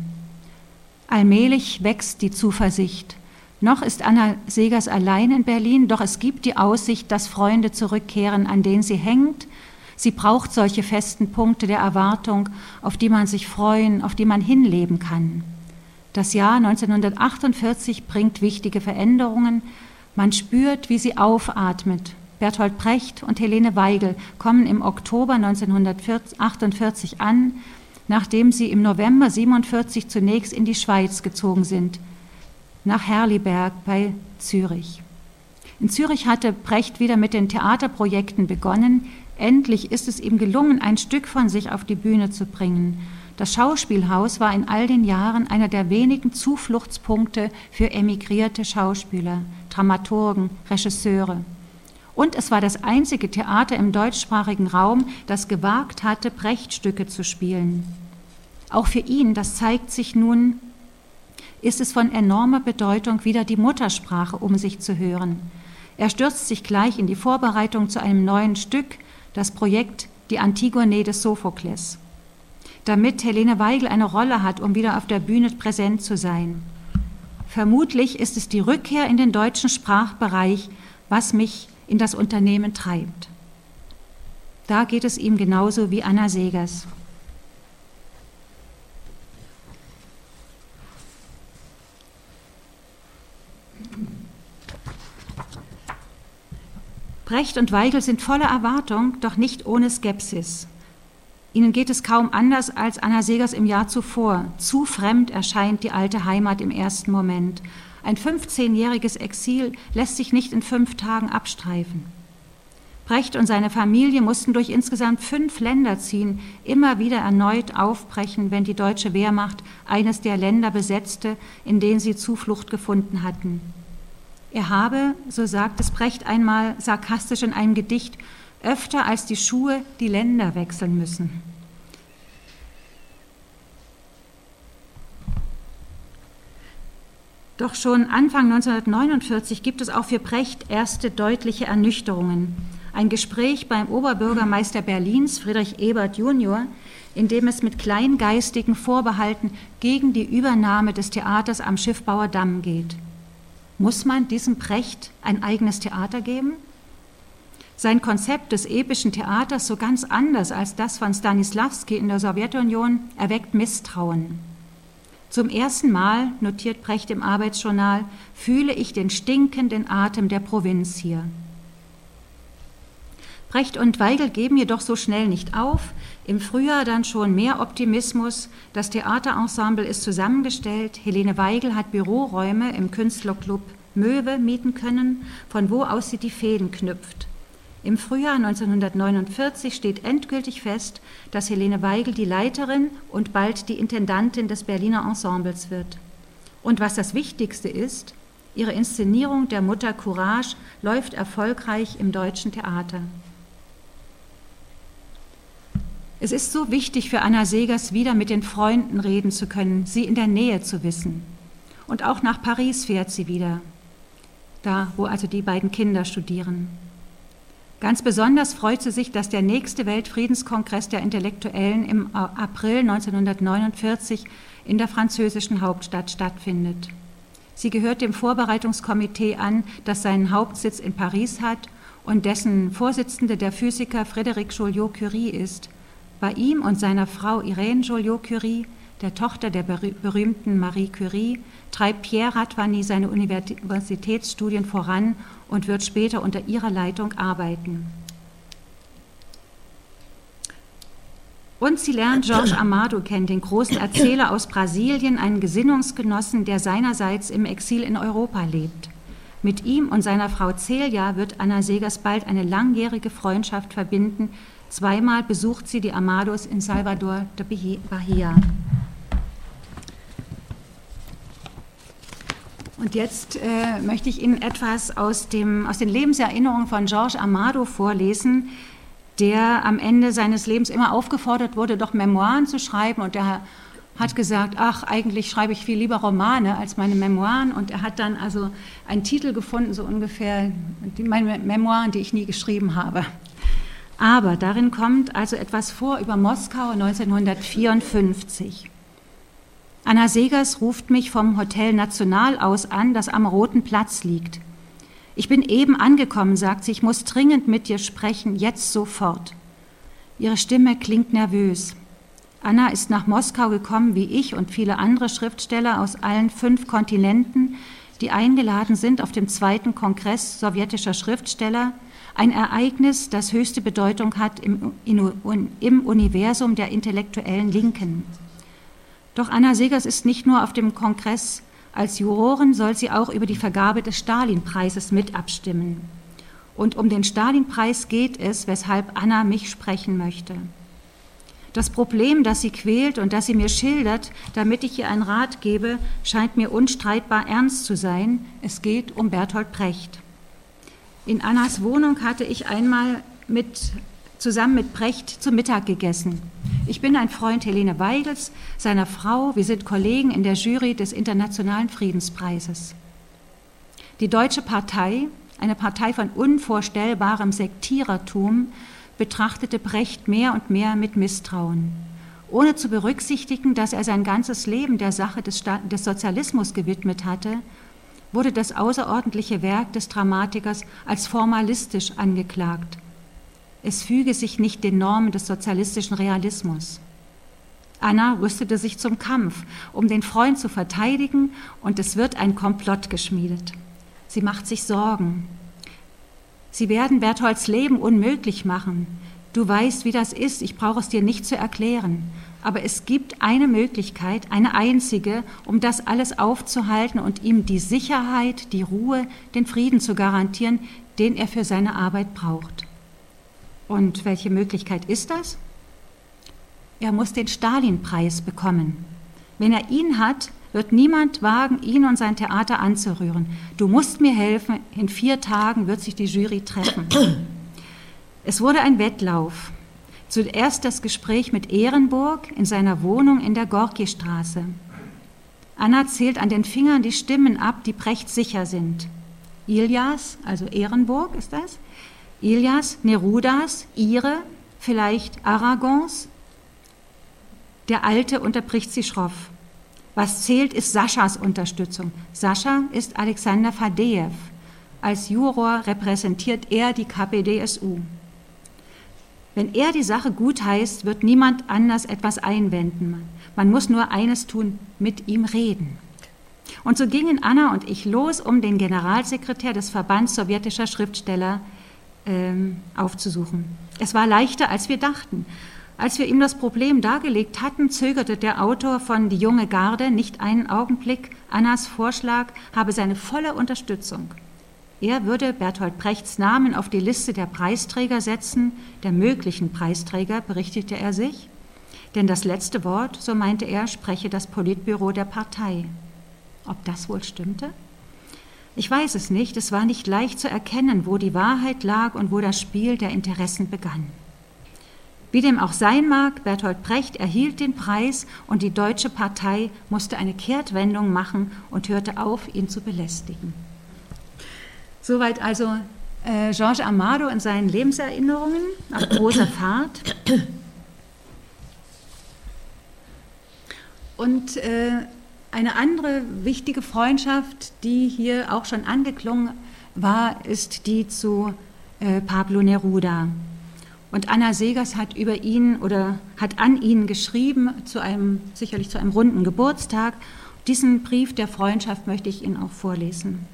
Allmählich wächst die Zuversicht. Noch ist Anna Segers allein in Berlin, doch es gibt die Aussicht, dass Freunde zurückkehren, an denen sie hängt, Sie braucht solche festen Punkte der Erwartung, auf die man sich freuen, auf die man hinleben kann. Das Jahr 1948 bringt wichtige Veränderungen. Man spürt, wie sie aufatmet. Bertolt Brecht und Helene Weigel kommen im Oktober 1948 an, nachdem sie im November 1947 zunächst in die Schweiz gezogen sind, nach Herliberg bei Zürich. In Zürich hatte Brecht wieder mit den Theaterprojekten begonnen. Endlich ist es ihm gelungen, ein Stück von sich auf die Bühne zu bringen. Das Schauspielhaus war in all den Jahren einer der wenigen Zufluchtspunkte für emigrierte Schauspieler, Dramaturgen, Regisseure. Und es war das einzige Theater im deutschsprachigen Raum, das gewagt hatte, Brechtstücke zu spielen. Auch für ihn, das zeigt sich nun, ist es von enormer Bedeutung, wieder die Muttersprache um sich zu hören. Er stürzt sich gleich in die Vorbereitung zu einem neuen Stück, das Projekt Die Antigone des Sophokles, damit Helene Weigel eine Rolle hat, um wieder auf der Bühne präsent zu sein. Vermutlich ist es die Rückkehr in den deutschen Sprachbereich, was mich in das Unternehmen treibt. Da geht es ihm genauso wie Anna Segers. Brecht und Weigel sind voller Erwartung, doch nicht ohne Skepsis. Ihnen geht es kaum anders als Anna Segers im Jahr zuvor. Zu fremd erscheint die alte Heimat im ersten Moment. Ein 15-jähriges Exil lässt sich nicht in fünf Tagen abstreifen. Brecht und seine Familie mussten durch insgesamt fünf Länder ziehen, immer wieder erneut aufbrechen, wenn die deutsche Wehrmacht eines der Länder besetzte, in denen sie Zuflucht gefunden hatten. Er habe, so sagt es Brecht einmal sarkastisch in einem Gedicht, öfter als die Schuhe die Länder wechseln müssen. Doch schon Anfang 1949 gibt es auch für Brecht erste deutliche Ernüchterungen. Ein Gespräch beim Oberbürgermeister Berlins, Friedrich Ebert Junior, in dem es mit kleingeistigen Vorbehalten gegen die Übernahme des Theaters am Schiffbauer Damm geht. Muss man diesem Brecht ein eigenes Theater geben? Sein Konzept des epischen Theaters, so ganz anders als das von Stanislavski in der Sowjetunion, erweckt Misstrauen. Zum ersten Mal, notiert Brecht im Arbeitsjournal, fühle ich den stinkenden Atem der Provinz hier. Brecht und Weigel geben jedoch so schnell nicht auf. Im Frühjahr dann schon mehr Optimismus. Das Theaterensemble ist zusammengestellt. Helene Weigel hat Büroräume im Künstlerclub Möwe mieten können, von wo aus sie die Fäden knüpft. Im Frühjahr 1949 steht endgültig fest, dass Helene Weigel die Leiterin und bald die Intendantin des Berliner Ensembles wird. Und was das Wichtigste ist, ihre Inszenierung der Mutter Courage läuft erfolgreich im deutschen Theater. Es ist so wichtig für Anna Segers, wieder mit den Freunden reden zu können, sie in der Nähe zu wissen. Und auch nach Paris fährt sie wieder, da wo also die beiden Kinder studieren. Ganz besonders freut sie sich, dass der nächste Weltfriedenskongress der Intellektuellen im April 1949 in der französischen Hauptstadt stattfindet. Sie gehört dem Vorbereitungskomitee an, das seinen Hauptsitz in Paris hat und dessen Vorsitzende der Physiker Frédéric Joliot-Curie ist, bei ihm und seiner Frau Irène Joliot-Curie, der Tochter der berühmten Marie Curie, treibt Pierre Radvani seine Universitätsstudien voran und wird später unter ihrer Leitung arbeiten. Und sie lernt Georges Amado kennen, den großen Erzähler aus Brasilien, einen Gesinnungsgenossen, der seinerseits im Exil in Europa lebt. Mit ihm und seiner Frau Celia wird Anna Segers bald eine langjährige Freundschaft verbinden, Zweimal besucht sie die Amados in Salvador de Bahia. Und jetzt äh, möchte ich Ihnen etwas aus, dem, aus den Lebenserinnerungen von Georges Amado vorlesen, der am Ende seines Lebens immer aufgefordert wurde, doch Memoiren zu schreiben. Und er hat gesagt, ach, eigentlich schreibe ich viel lieber Romane als meine Memoiren. Und er hat dann also einen Titel gefunden, so ungefähr, meine Memoiren, die ich nie geschrieben habe. Aber darin kommt also etwas vor über Moskau 1954. Anna Segers ruft mich vom Hotel National aus an, das am Roten Platz liegt. Ich bin eben angekommen, sagt sie, ich muss dringend mit dir sprechen, jetzt sofort. Ihre Stimme klingt nervös. Anna ist nach Moskau gekommen, wie ich und viele andere Schriftsteller aus allen fünf Kontinenten, die eingeladen sind auf dem zweiten Kongress sowjetischer Schriftsteller, ein Ereignis, das höchste Bedeutung hat im, im Universum der intellektuellen Linken. Doch Anna Segers ist nicht nur auf dem Kongress, als Jurorin soll sie auch über die Vergabe des Stalin-Preises mit abstimmen. Und um den Stalin-Preis geht es, weshalb Anna mich sprechen möchte. Das Problem, das sie quält und das sie mir schildert, damit ich ihr einen Rat gebe, scheint mir unstreitbar ernst zu sein. Es geht um Bertolt Brecht. In Annas Wohnung hatte ich einmal mit, zusammen mit Brecht zu Mittag gegessen. Ich bin ein Freund Helene Weigels, seiner Frau. Wir sind Kollegen in der Jury des Internationalen Friedenspreises. Die Deutsche Partei, eine Partei von unvorstellbarem Sektierertum, betrachtete Brecht mehr und mehr mit Misstrauen, ohne zu berücksichtigen, dass er sein ganzes Leben der Sache des, des Sozialismus gewidmet hatte wurde das außerordentliche Werk des Dramatikers als formalistisch angeklagt. Es füge sich nicht den Normen des sozialistischen Realismus. Anna rüstete sich zum Kampf, um den Freund zu verteidigen, und es wird ein Komplott geschmiedet. Sie macht sich Sorgen. Sie werden Bertholds Leben unmöglich machen. Du weißt, wie das ist, ich brauche es dir nicht zu erklären. Aber es gibt eine Möglichkeit, eine einzige, um das alles aufzuhalten und ihm die Sicherheit, die Ruhe, den Frieden zu garantieren, den er für seine Arbeit braucht. Und welche Möglichkeit ist das? Er muss den Stalin-Preis bekommen. Wenn er ihn hat, wird niemand wagen, ihn und sein Theater anzurühren. Du musst mir helfen, in vier Tagen wird sich die Jury treffen. Es wurde ein Wettlauf. Zuerst das Gespräch mit Ehrenburg in seiner Wohnung in der Gorki-Straße. Anna zählt an den Fingern die Stimmen ab, die Brecht sicher sind. Ilias, also Ehrenburg ist das, Ilias, Nerudas, ihre, vielleicht Aragons. Der Alte unterbricht sie schroff. Was zählt, ist Saschas Unterstützung. Sascha ist Alexander Fadeev. Als Juror repräsentiert er die KPDSU. Wenn er die Sache gut heißt, wird niemand anders etwas einwenden. Man muss nur eines tun, mit ihm reden. Und so gingen Anna und ich los, um den Generalsekretär des Verbands sowjetischer Schriftsteller ähm, aufzusuchen. Es war leichter, als wir dachten. Als wir ihm das Problem dargelegt hatten, zögerte der Autor von Die junge Garde nicht einen Augenblick. Annas Vorschlag habe seine volle Unterstützung. Er würde Bertolt Brechts Namen auf die Liste der Preisträger setzen, der möglichen Preisträger, berichtete er sich. Denn das letzte Wort, so meinte er, spreche das Politbüro der Partei. Ob das wohl stimmte? Ich weiß es nicht, es war nicht leicht zu erkennen, wo die Wahrheit lag und wo das Spiel der Interessen begann. Wie dem auch sein mag, Bertolt Brecht erhielt den Preis und die Deutsche Partei musste eine Kehrtwendung machen und hörte auf, ihn zu belästigen. Soweit also äh, Georges Amado in seinen Lebenserinnerungen auf großer Fahrt. Und äh, eine andere wichtige Freundschaft, die hier auch schon angeklungen war, ist die zu äh, Pablo Neruda. Und Anna Segers hat über ihn oder hat an ihn geschrieben, zu einem, sicherlich zu einem runden Geburtstag. Diesen Brief der Freundschaft möchte ich Ihnen auch vorlesen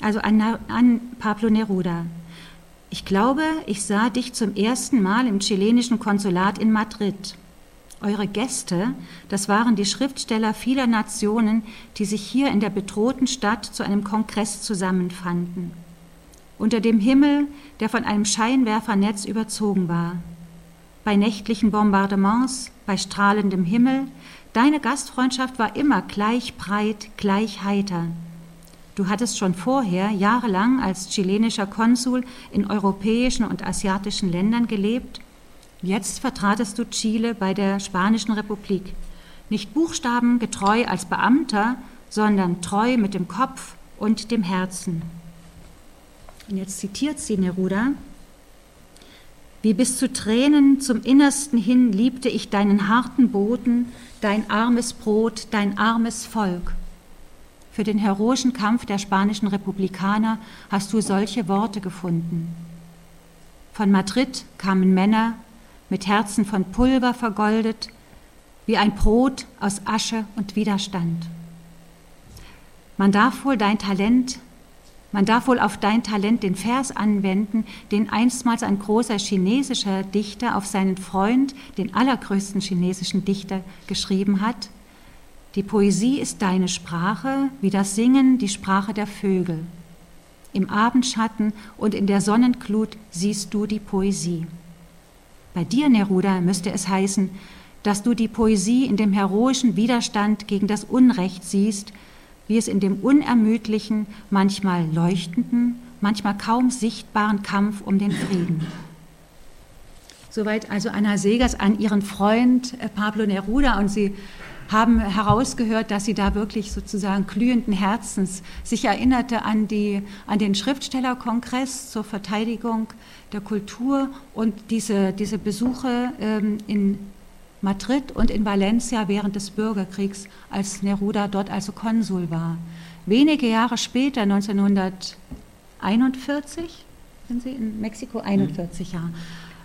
also an, an Pablo Neruda. Ich glaube, ich sah dich zum ersten Mal im chilenischen Konsulat in Madrid. Eure Gäste, das waren die Schriftsteller vieler Nationen, die sich hier in der bedrohten Stadt zu einem Kongress zusammenfanden. Unter dem Himmel, der von einem Scheinwerfernetz überzogen war. Bei nächtlichen Bombardements, bei strahlendem Himmel, deine Gastfreundschaft war immer gleich breit, gleich heiter. Du hattest schon vorher jahrelang als chilenischer Konsul in europäischen und asiatischen Ländern gelebt. Jetzt vertratest du Chile bei der Spanischen Republik. Nicht buchstabengetreu als Beamter, sondern treu mit dem Kopf und dem Herzen. Und jetzt zitiert sie Neruda. Wie bis zu Tränen zum Innersten hin liebte ich deinen harten Boden, dein armes Brot, dein armes Volk. Für den heroischen Kampf der spanischen Republikaner hast du solche Worte gefunden. Von Madrid kamen Männer, mit Herzen von Pulver vergoldet, wie ein Brot aus Asche und Widerstand. Man darf wohl dein Talent, man darf wohl auf dein Talent den Vers anwenden, den einstmals ein großer chinesischer Dichter auf seinen Freund, den allergrößten chinesischen Dichter, geschrieben hat. Die Poesie ist deine Sprache, wie das Singen die Sprache der Vögel. Im Abendschatten und in der Sonnenglut siehst du die Poesie. Bei dir, Neruda, müsste es heißen, dass du die Poesie in dem heroischen Widerstand gegen das Unrecht siehst, wie es in dem unermüdlichen, manchmal leuchtenden, manchmal kaum sichtbaren Kampf um den Frieden. Soweit also Anna Segers an ihren Freund äh, Pablo Neruda und sie haben herausgehört, dass sie da wirklich sozusagen glühenden Herzens sich erinnerte an, die, an den Schriftstellerkongress zur Verteidigung der Kultur und diese, diese Besuche ähm, in Madrid und in Valencia während des Bürgerkriegs, als Neruda dort also Konsul war. Wenige Jahre später, 1941, sind Sie in Mexiko? 41 mhm. Jahre.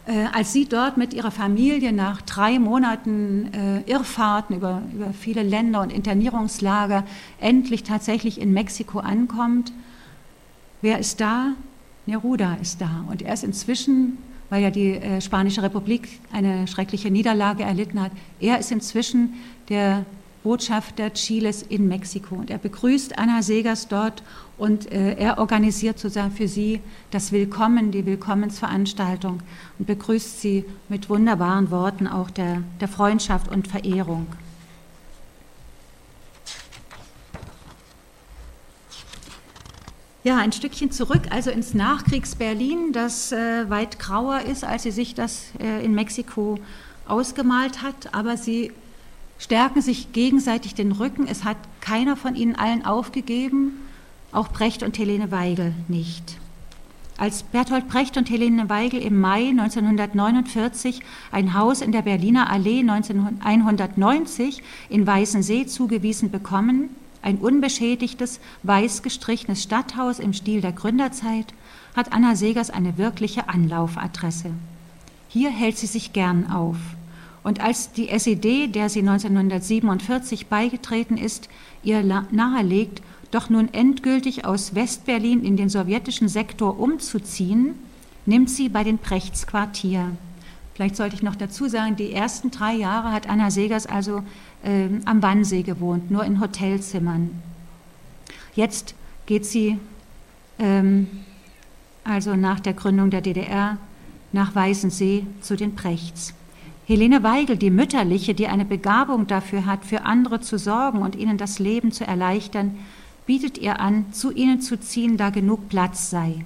Äh, als sie dort mit ihrer Familie nach drei Monaten äh, Irrfahrten über, über viele Länder und Internierungslager endlich tatsächlich in Mexiko ankommt, wer ist da? Neruda ist da. Und er ist inzwischen weil ja die äh, Spanische Republik eine schreckliche Niederlage erlitten hat. Er ist inzwischen der Botschafter Chiles in Mexiko und er begrüßt Anna Segers dort und äh, er organisiert sozusagen für sie das Willkommen, die Willkommensveranstaltung und begrüßt sie mit wunderbaren Worten auch der, der Freundschaft und Verehrung. Ja, ein Stückchen zurück, also ins Nachkriegs-Berlin, das äh, weit grauer ist, als sie sich das äh, in Mexiko ausgemalt hat. Aber sie stärken sich gegenseitig den Rücken. Es hat keiner von ihnen allen aufgegeben, auch Brecht und Helene Weigel nicht. Als Bertolt Brecht und Helene Weigel im Mai 1949 ein Haus in der Berliner Allee 1990 in Weißensee zugewiesen bekommen, ein unbeschädigtes, weiß gestrichenes Stadthaus im Stil der Gründerzeit, hat Anna Segers eine wirkliche Anlaufadresse. Hier hält sie sich gern auf. Und als die SED, der sie 1947 beigetreten ist, ihr nahelegt, doch nun endgültig aus Westberlin in den sowjetischen Sektor umzuziehen, nimmt sie bei den Prechts Quartier. Vielleicht sollte ich noch dazu sagen, die ersten drei Jahre hat Anna Segers also äh, am Wannsee gewohnt, nur in Hotelzimmern. Jetzt geht sie ähm, also nach der Gründung der DDR nach Weißensee zu den Prechts. Helene Weigel, die Mütterliche, die eine Begabung dafür hat, für andere zu sorgen und ihnen das Leben zu erleichtern, bietet ihr an, zu ihnen zu ziehen, da genug Platz sei.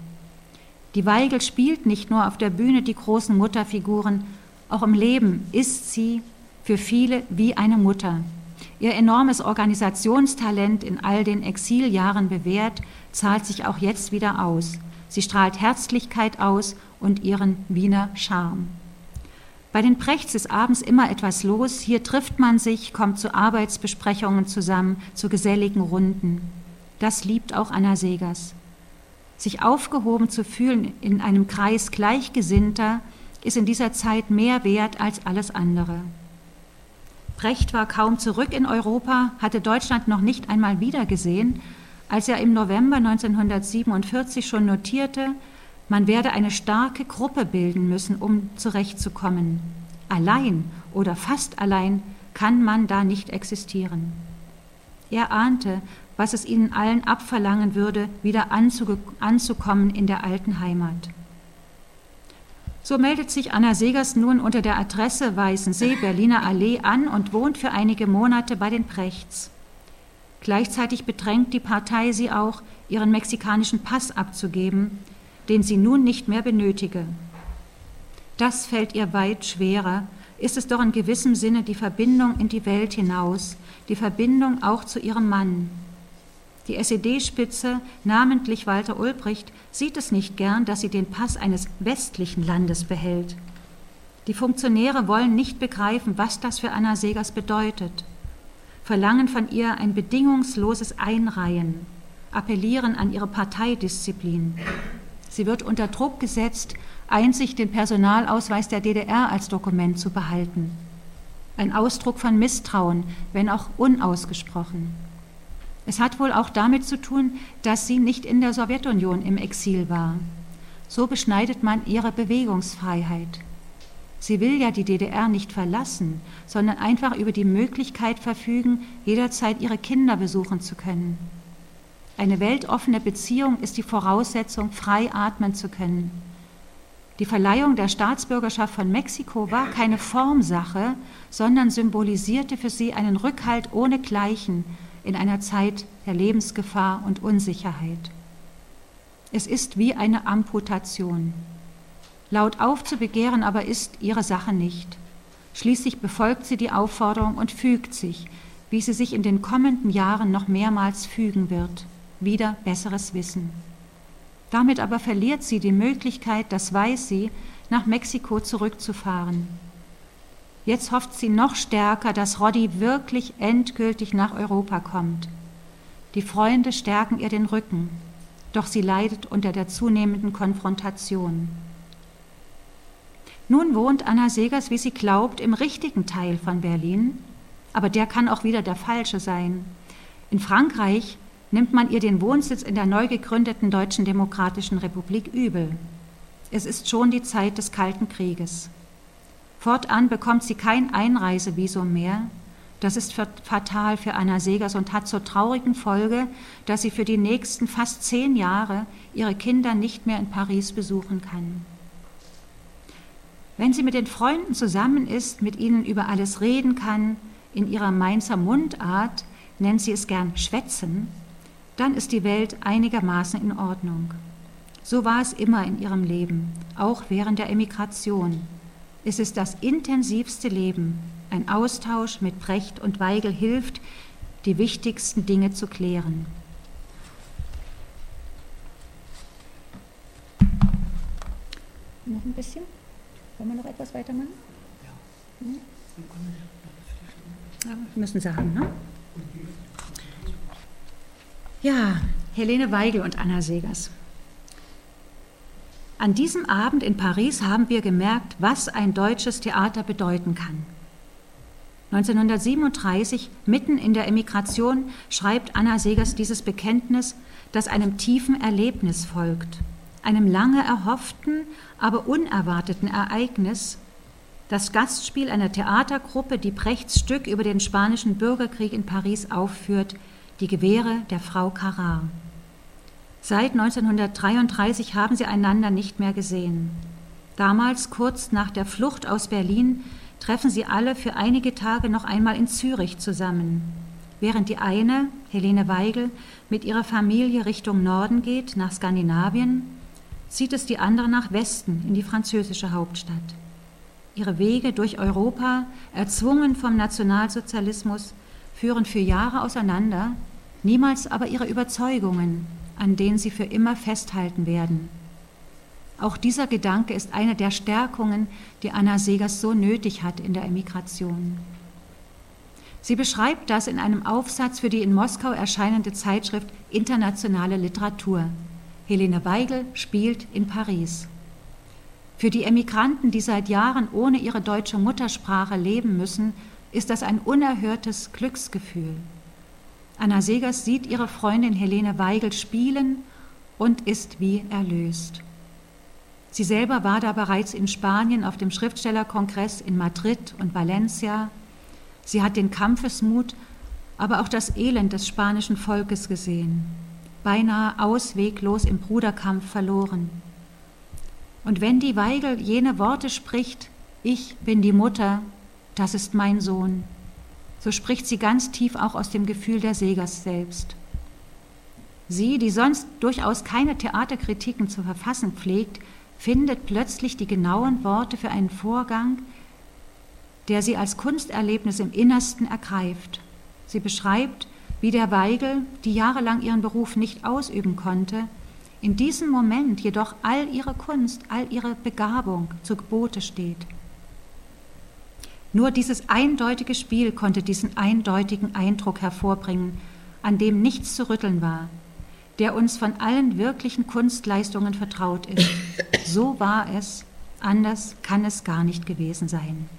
Die Weigel spielt nicht nur auf der Bühne die großen Mutterfiguren, auch im Leben ist sie für viele wie eine Mutter. Ihr enormes Organisationstalent in all den Exiljahren bewährt, zahlt sich auch jetzt wieder aus. Sie strahlt Herzlichkeit aus und ihren Wiener Charme. Bei den Prechts ist abends immer etwas los. Hier trifft man sich, kommt zu Arbeitsbesprechungen zusammen, zu geselligen Runden. Das liebt auch Anna Segers. Sich aufgehoben zu fühlen in einem Kreis Gleichgesinnter ist in dieser Zeit mehr wert als alles andere. Brecht war kaum zurück in Europa, hatte Deutschland noch nicht einmal wiedergesehen, als er im November 1947 schon notierte, man werde eine starke Gruppe bilden müssen, um zurechtzukommen. Allein oder fast allein kann man da nicht existieren. Er ahnte, was es ihnen allen abverlangen würde, wieder anzukommen in der alten Heimat. So meldet sich Anna Segers nun unter der Adresse Weißensee, Berliner Allee an und wohnt für einige Monate bei den Prechts. Gleichzeitig bedrängt die Partei sie auch, ihren mexikanischen Pass abzugeben, den sie nun nicht mehr benötige. Das fällt ihr weit schwerer, ist es doch in gewissem Sinne die Verbindung in die Welt hinaus, die Verbindung auch zu ihrem Mann, die SED-Spitze, namentlich Walter Ulbricht, sieht es nicht gern, dass sie den Pass eines westlichen Landes behält. Die Funktionäre wollen nicht begreifen, was das für Anna Segers bedeutet, verlangen von ihr ein bedingungsloses Einreihen, appellieren an ihre Parteidisziplin. Sie wird unter Druck gesetzt, einzig den Personalausweis der DDR als Dokument zu behalten. Ein Ausdruck von Misstrauen, wenn auch unausgesprochen. Es hat wohl auch damit zu tun, dass sie nicht in der Sowjetunion im Exil war. So beschneidet man ihre Bewegungsfreiheit. Sie will ja die DDR nicht verlassen, sondern einfach über die Möglichkeit verfügen, jederzeit ihre Kinder besuchen zu können. Eine weltoffene Beziehung ist die Voraussetzung, frei atmen zu können. Die Verleihung der Staatsbürgerschaft von Mexiko war keine Formsache, sondern symbolisierte für sie einen Rückhalt ohnegleichen in einer Zeit der Lebensgefahr und Unsicherheit. Es ist wie eine Amputation. Laut aufzubegehren aber ist ihre Sache nicht. Schließlich befolgt sie die Aufforderung und fügt sich, wie sie sich in den kommenden Jahren noch mehrmals fügen wird, wieder besseres Wissen. Damit aber verliert sie die Möglichkeit, das weiß sie, nach Mexiko zurückzufahren. Jetzt hofft sie noch stärker, dass Roddy wirklich endgültig nach Europa kommt. Die Freunde stärken ihr den Rücken, doch sie leidet unter der zunehmenden Konfrontation. Nun wohnt Anna Segers, wie sie glaubt, im richtigen Teil von Berlin, aber der kann auch wieder der falsche sein. In Frankreich nimmt man ihr den Wohnsitz in der neu gegründeten Deutschen Demokratischen Republik übel. Es ist schon die Zeit des Kalten Krieges. Fortan bekommt sie kein Einreisevisum mehr. Das ist fatal für Anna Segers und hat zur traurigen Folge, dass sie für die nächsten fast zehn Jahre ihre Kinder nicht mehr in Paris besuchen kann. Wenn sie mit den Freunden zusammen ist, mit ihnen über alles reden kann, in ihrer Mainzer Mundart nennt sie es gern Schwätzen, dann ist die Welt einigermaßen in Ordnung. So war es immer in ihrem Leben, auch während der Emigration. Es ist das intensivste Leben. Ein Austausch mit Brecht und Weigel hilft, die wichtigsten Dinge zu klären. Noch ein bisschen? Wollen wir noch etwas weitermachen? Ja. Hm? ja müssen Sie haben, ne? Ja, Helene Weigel und Anna Segers. An diesem Abend in Paris haben wir gemerkt, was ein deutsches Theater bedeuten kann. 1937, mitten in der Emigration, schreibt Anna Segers dieses Bekenntnis, das einem tiefen Erlebnis folgt einem lange erhofften, aber unerwarteten Ereignis, das Gastspiel einer Theatergruppe, die Brechts Stück über den spanischen Bürgerkrieg in Paris aufführt, Die Gewehre der Frau Carrar. Seit 1933 haben sie einander nicht mehr gesehen. Damals, kurz nach der Flucht aus Berlin, treffen sie alle für einige Tage noch einmal in Zürich zusammen. Während die eine, Helene Weigel, mit ihrer Familie Richtung Norden geht, nach Skandinavien, zieht es die andere nach Westen in die französische Hauptstadt. Ihre Wege durch Europa, erzwungen vom Nationalsozialismus, führen für Jahre auseinander, niemals aber ihre Überzeugungen, an denen sie für immer festhalten werden. Auch dieser Gedanke ist eine der Stärkungen, die Anna Segers so nötig hat in der Emigration. Sie beschreibt das in einem Aufsatz für die in Moskau erscheinende Zeitschrift Internationale Literatur. Helene Weigel spielt in Paris. Für die Emigranten, die seit Jahren ohne ihre deutsche Muttersprache leben müssen, ist das ein unerhörtes Glücksgefühl. Anna Segers sieht ihre Freundin Helene Weigel spielen und ist wie erlöst. Sie selber war da bereits in Spanien auf dem Schriftstellerkongress in Madrid und Valencia. Sie hat den Kampfesmut, aber auch das Elend des spanischen Volkes gesehen beinahe ausweglos im Bruderkampf verloren. Und wenn die Weigel jene Worte spricht, ich bin die Mutter, das ist mein Sohn, so spricht sie ganz tief auch aus dem Gefühl der Segers selbst. Sie, die sonst durchaus keine Theaterkritiken zu verfassen pflegt, findet plötzlich die genauen Worte für einen Vorgang, der sie als Kunsterlebnis im Innersten ergreift. Sie beschreibt, wie der Weigel, die jahrelang ihren Beruf nicht ausüben konnte, in diesem Moment jedoch all ihre Kunst, all ihre Begabung zu Gebote steht. Nur dieses eindeutige Spiel konnte diesen eindeutigen Eindruck hervorbringen, an dem nichts zu rütteln war. der uns von allen wirklichen Kunstleistungen vertraut ist. So war es, anders kann es gar nicht gewesen sein.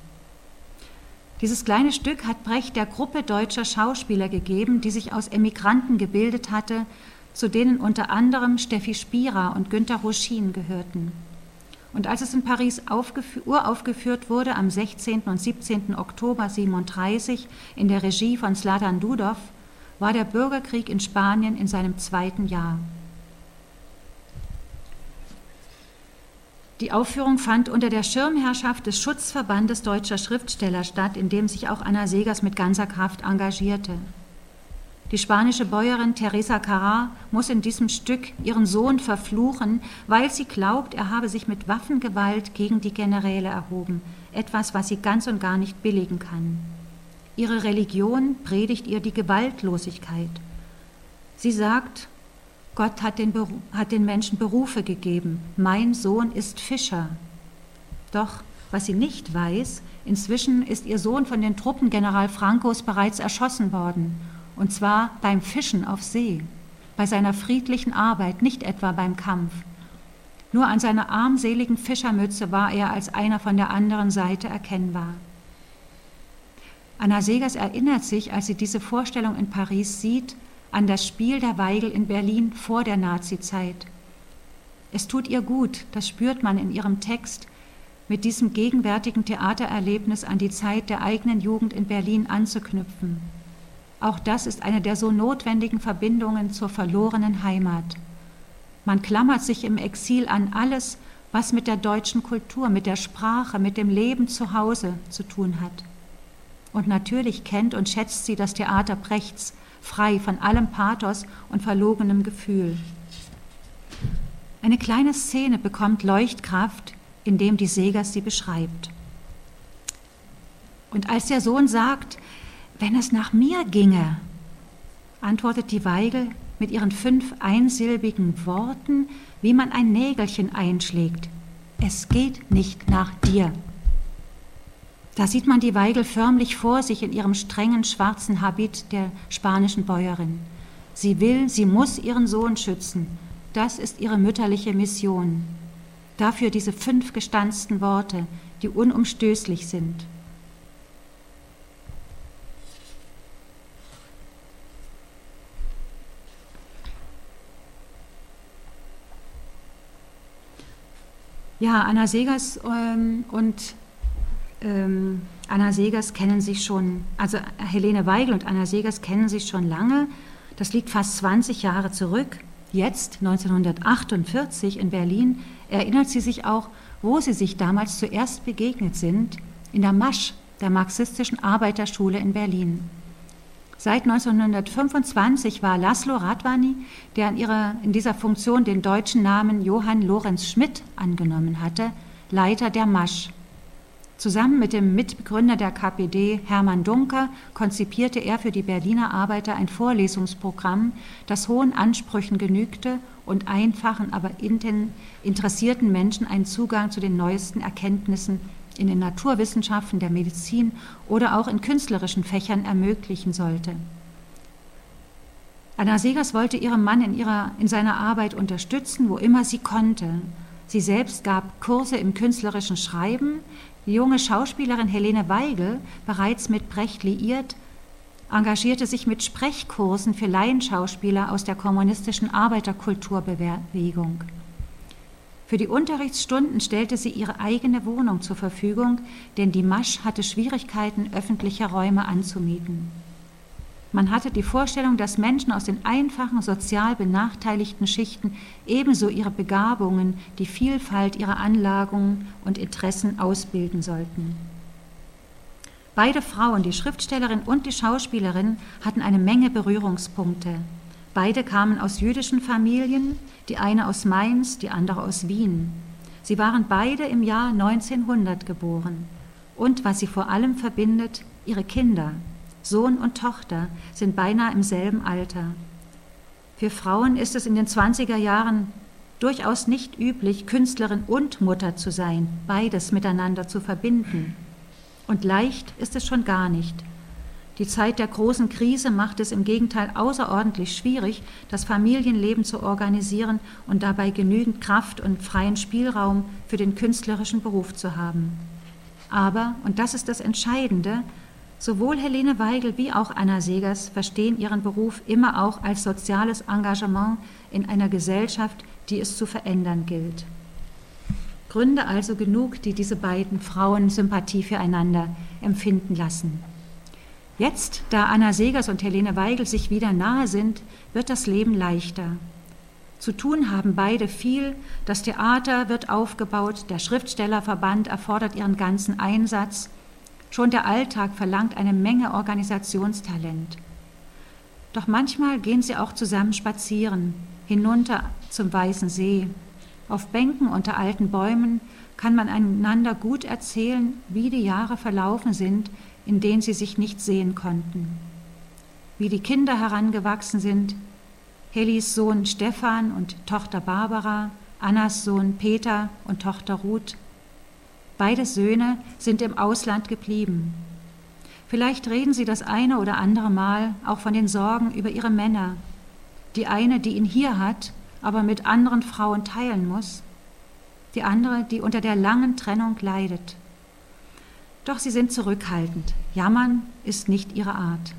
Dieses kleine Stück hat Brecht der Gruppe deutscher Schauspieler gegeben, die sich aus Emigranten gebildet hatte, zu denen unter anderem Steffi Spira und Günter Ruschin gehörten. Und als es in Paris uraufgeführt wurde am 16. und 17. Oktober 1937 in der Regie von Sladan Dudow, war der Bürgerkrieg in Spanien in seinem zweiten Jahr. Die Aufführung fand unter der Schirmherrschaft des Schutzverbandes deutscher Schriftsteller statt, in dem sich auch Anna Segers mit ganzer Kraft engagierte. Die spanische Bäuerin Teresa Carrá muss in diesem Stück ihren Sohn verfluchen, weil sie glaubt, er habe sich mit Waffengewalt gegen die Generäle erhoben, etwas, was sie ganz und gar nicht billigen kann. Ihre Religion predigt ihr die Gewaltlosigkeit. Sie sagt, Gott hat den, hat den Menschen Berufe gegeben. Mein Sohn ist Fischer. Doch was sie nicht weiß, inzwischen ist ihr Sohn von den Truppen General Francos bereits erschossen worden. Und zwar beim Fischen auf See, bei seiner friedlichen Arbeit, nicht etwa beim Kampf. Nur an seiner armseligen Fischermütze war er als einer von der anderen Seite erkennbar. Anna Segers erinnert sich, als sie diese Vorstellung in Paris sieht, an das Spiel der Weigel in Berlin vor der Nazizeit. Es tut ihr gut, das spürt man in ihrem Text, mit diesem gegenwärtigen Theatererlebnis an die Zeit der eigenen Jugend in Berlin anzuknüpfen. Auch das ist eine der so notwendigen Verbindungen zur verlorenen Heimat. Man klammert sich im Exil an alles, was mit der deutschen Kultur, mit der Sprache, mit dem Leben zu Hause zu tun hat. Und natürlich kennt und schätzt sie das Theater Brechts, frei von allem Pathos und verlogenem Gefühl. Eine kleine Szene bekommt Leuchtkraft, indem die Segers sie beschreibt. Und als der Sohn sagt, wenn es nach mir ginge, antwortet die Weigel mit ihren fünf einsilbigen Worten, wie man ein Nägelchen einschlägt. Es geht nicht nach dir. Da sieht man die Weigel förmlich vor sich in ihrem strengen schwarzen Habit der spanischen Bäuerin. Sie will, sie muss ihren Sohn schützen. Das ist ihre mütterliche Mission. Dafür diese fünf gestanzten Worte, die unumstößlich sind. Ja, Anna Segers ähm, und ähm, Anna Segers kennen sich schon, also Helene Weigel und Anna Segers kennen sich schon lange. Das liegt fast 20 Jahre zurück. Jetzt, 1948 in Berlin, erinnert sie sich auch, wo sie sich damals zuerst begegnet sind, in der Masch, der marxistischen Arbeiterschule in Berlin. Seit 1925 war Laszlo Radwani, der in, ihrer, in dieser Funktion den deutschen Namen Johann Lorenz Schmidt angenommen hatte, Leiter der Masch. Zusammen mit dem Mitbegründer der KPD, Hermann Dunker, konzipierte er für die Berliner Arbeiter ein Vorlesungsprogramm, das hohen Ansprüchen genügte und einfachen, aber interessierten Menschen einen Zugang zu den neuesten Erkenntnissen in den Naturwissenschaften, der Medizin oder auch in künstlerischen Fächern ermöglichen sollte. Anna Segers wollte ihren Mann in, ihrer, in seiner Arbeit unterstützen, wo immer sie konnte. Sie selbst gab Kurse im künstlerischen Schreiben, die junge Schauspielerin Helene Weigel, bereits mit Brecht liiert, engagierte sich mit Sprechkursen für Laienschauspieler aus der kommunistischen Arbeiterkulturbewegung. Für die Unterrichtsstunden stellte sie ihre eigene Wohnung zur Verfügung, denn die Masch hatte Schwierigkeiten, öffentliche Räume anzumieten. Man hatte die Vorstellung, dass Menschen aus den einfachen, sozial benachteiligten Schichten ebenso ihre Begabungen, die Vielfalt ihrer Anlagungen und Interessen ausbilden sollten. Beide Frauen, die Schriftstellerin und die Schauspielerin, hatten eine Menge Berührungspunkte. Beide kamen aus jüdischen Familien, die eine aus Mainz, die andere aus Wien. Sie waren beide im Jahr 1900 geboren. Und was sie vor allem verbindet, ihre Kinder, Sohn und Tochter sind beinahe im selben Alter. Für Frauen ist es in den 20er Jahren durchaus nicht üblich, Künstlerin und Mutter zu sein, beides miteinander zu verbinden. Und leicht ist es schon gar nicht. Die Zeit der großen Krise macht es im Gegenteil außerordentlich schwierig, das Familienleben zu organisieren und dabei genügend Kraft und freien Spielraum für den künstlerischen Beruf zu haben. Aber, und das ist das Entscheidende, sowohl Helene Weigel wie auch Anna Segers verstehen ihren Beruf immer auch als soziales Engagement in einer Gesellschaft, die es zu verändern gilt. Gründe also genug, die diese beiden Frauen Sympathie füreinander empfinden lassen. Jetzt, da Anna Segers und Helene Weigel sich wieder nahe sind, wird das Leben leichter. Zu tun haben beide viel, das Theater wird aufgebaut, der Schriftstellerverband erfordert ihren ganzen Einsatz, schon der Alltag verlangt eine Menge Organisationstalent. Doch manchmal gehen sie auch zusammen spazieren, hinunter zum Weißen See. Auf Bänken unter alten Bäumen kann man einander gut erzählen, wie die Jahre verlaufen sind, in denen sie sich nicht sehen konnten. Wie die Kinder herangewachsen sind, Helis Sohn Stefan und Tochter Barbara, Annas Sohn Peter und Tochter Ruth. Beide Söhne sind im Ausland geblieben. Vielleicht reden sie das eine oder andere Mal auch von den Sorgen über ihre Männer. Die eine, die ihn hier hat, aber mit anderen Frauen teilen muss. Die andere, die unter der langen Trennung leidet. Doch sie sind zurückhaltend. Jammern ist nicht ihre Art.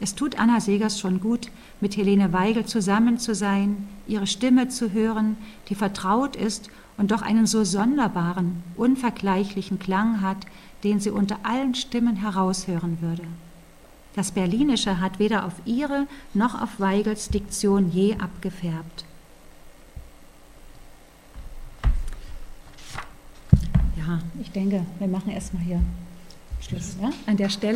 Es tut Anna Segers schon gut, mit Helene Weigel zusammen zu sein, ihre Stimme zu hören, die vertraut ist und doch einen so sonderbaren, unvergleichlichen Klang hat, den sie unter allen Stimmen heraushören würde. Das Berlinische hat weder auf ihre noch auf Weigels Diktion je abgefärbt. Ja, ich denke, wir machen erstmal hier Schluss. Ja? An der Stelle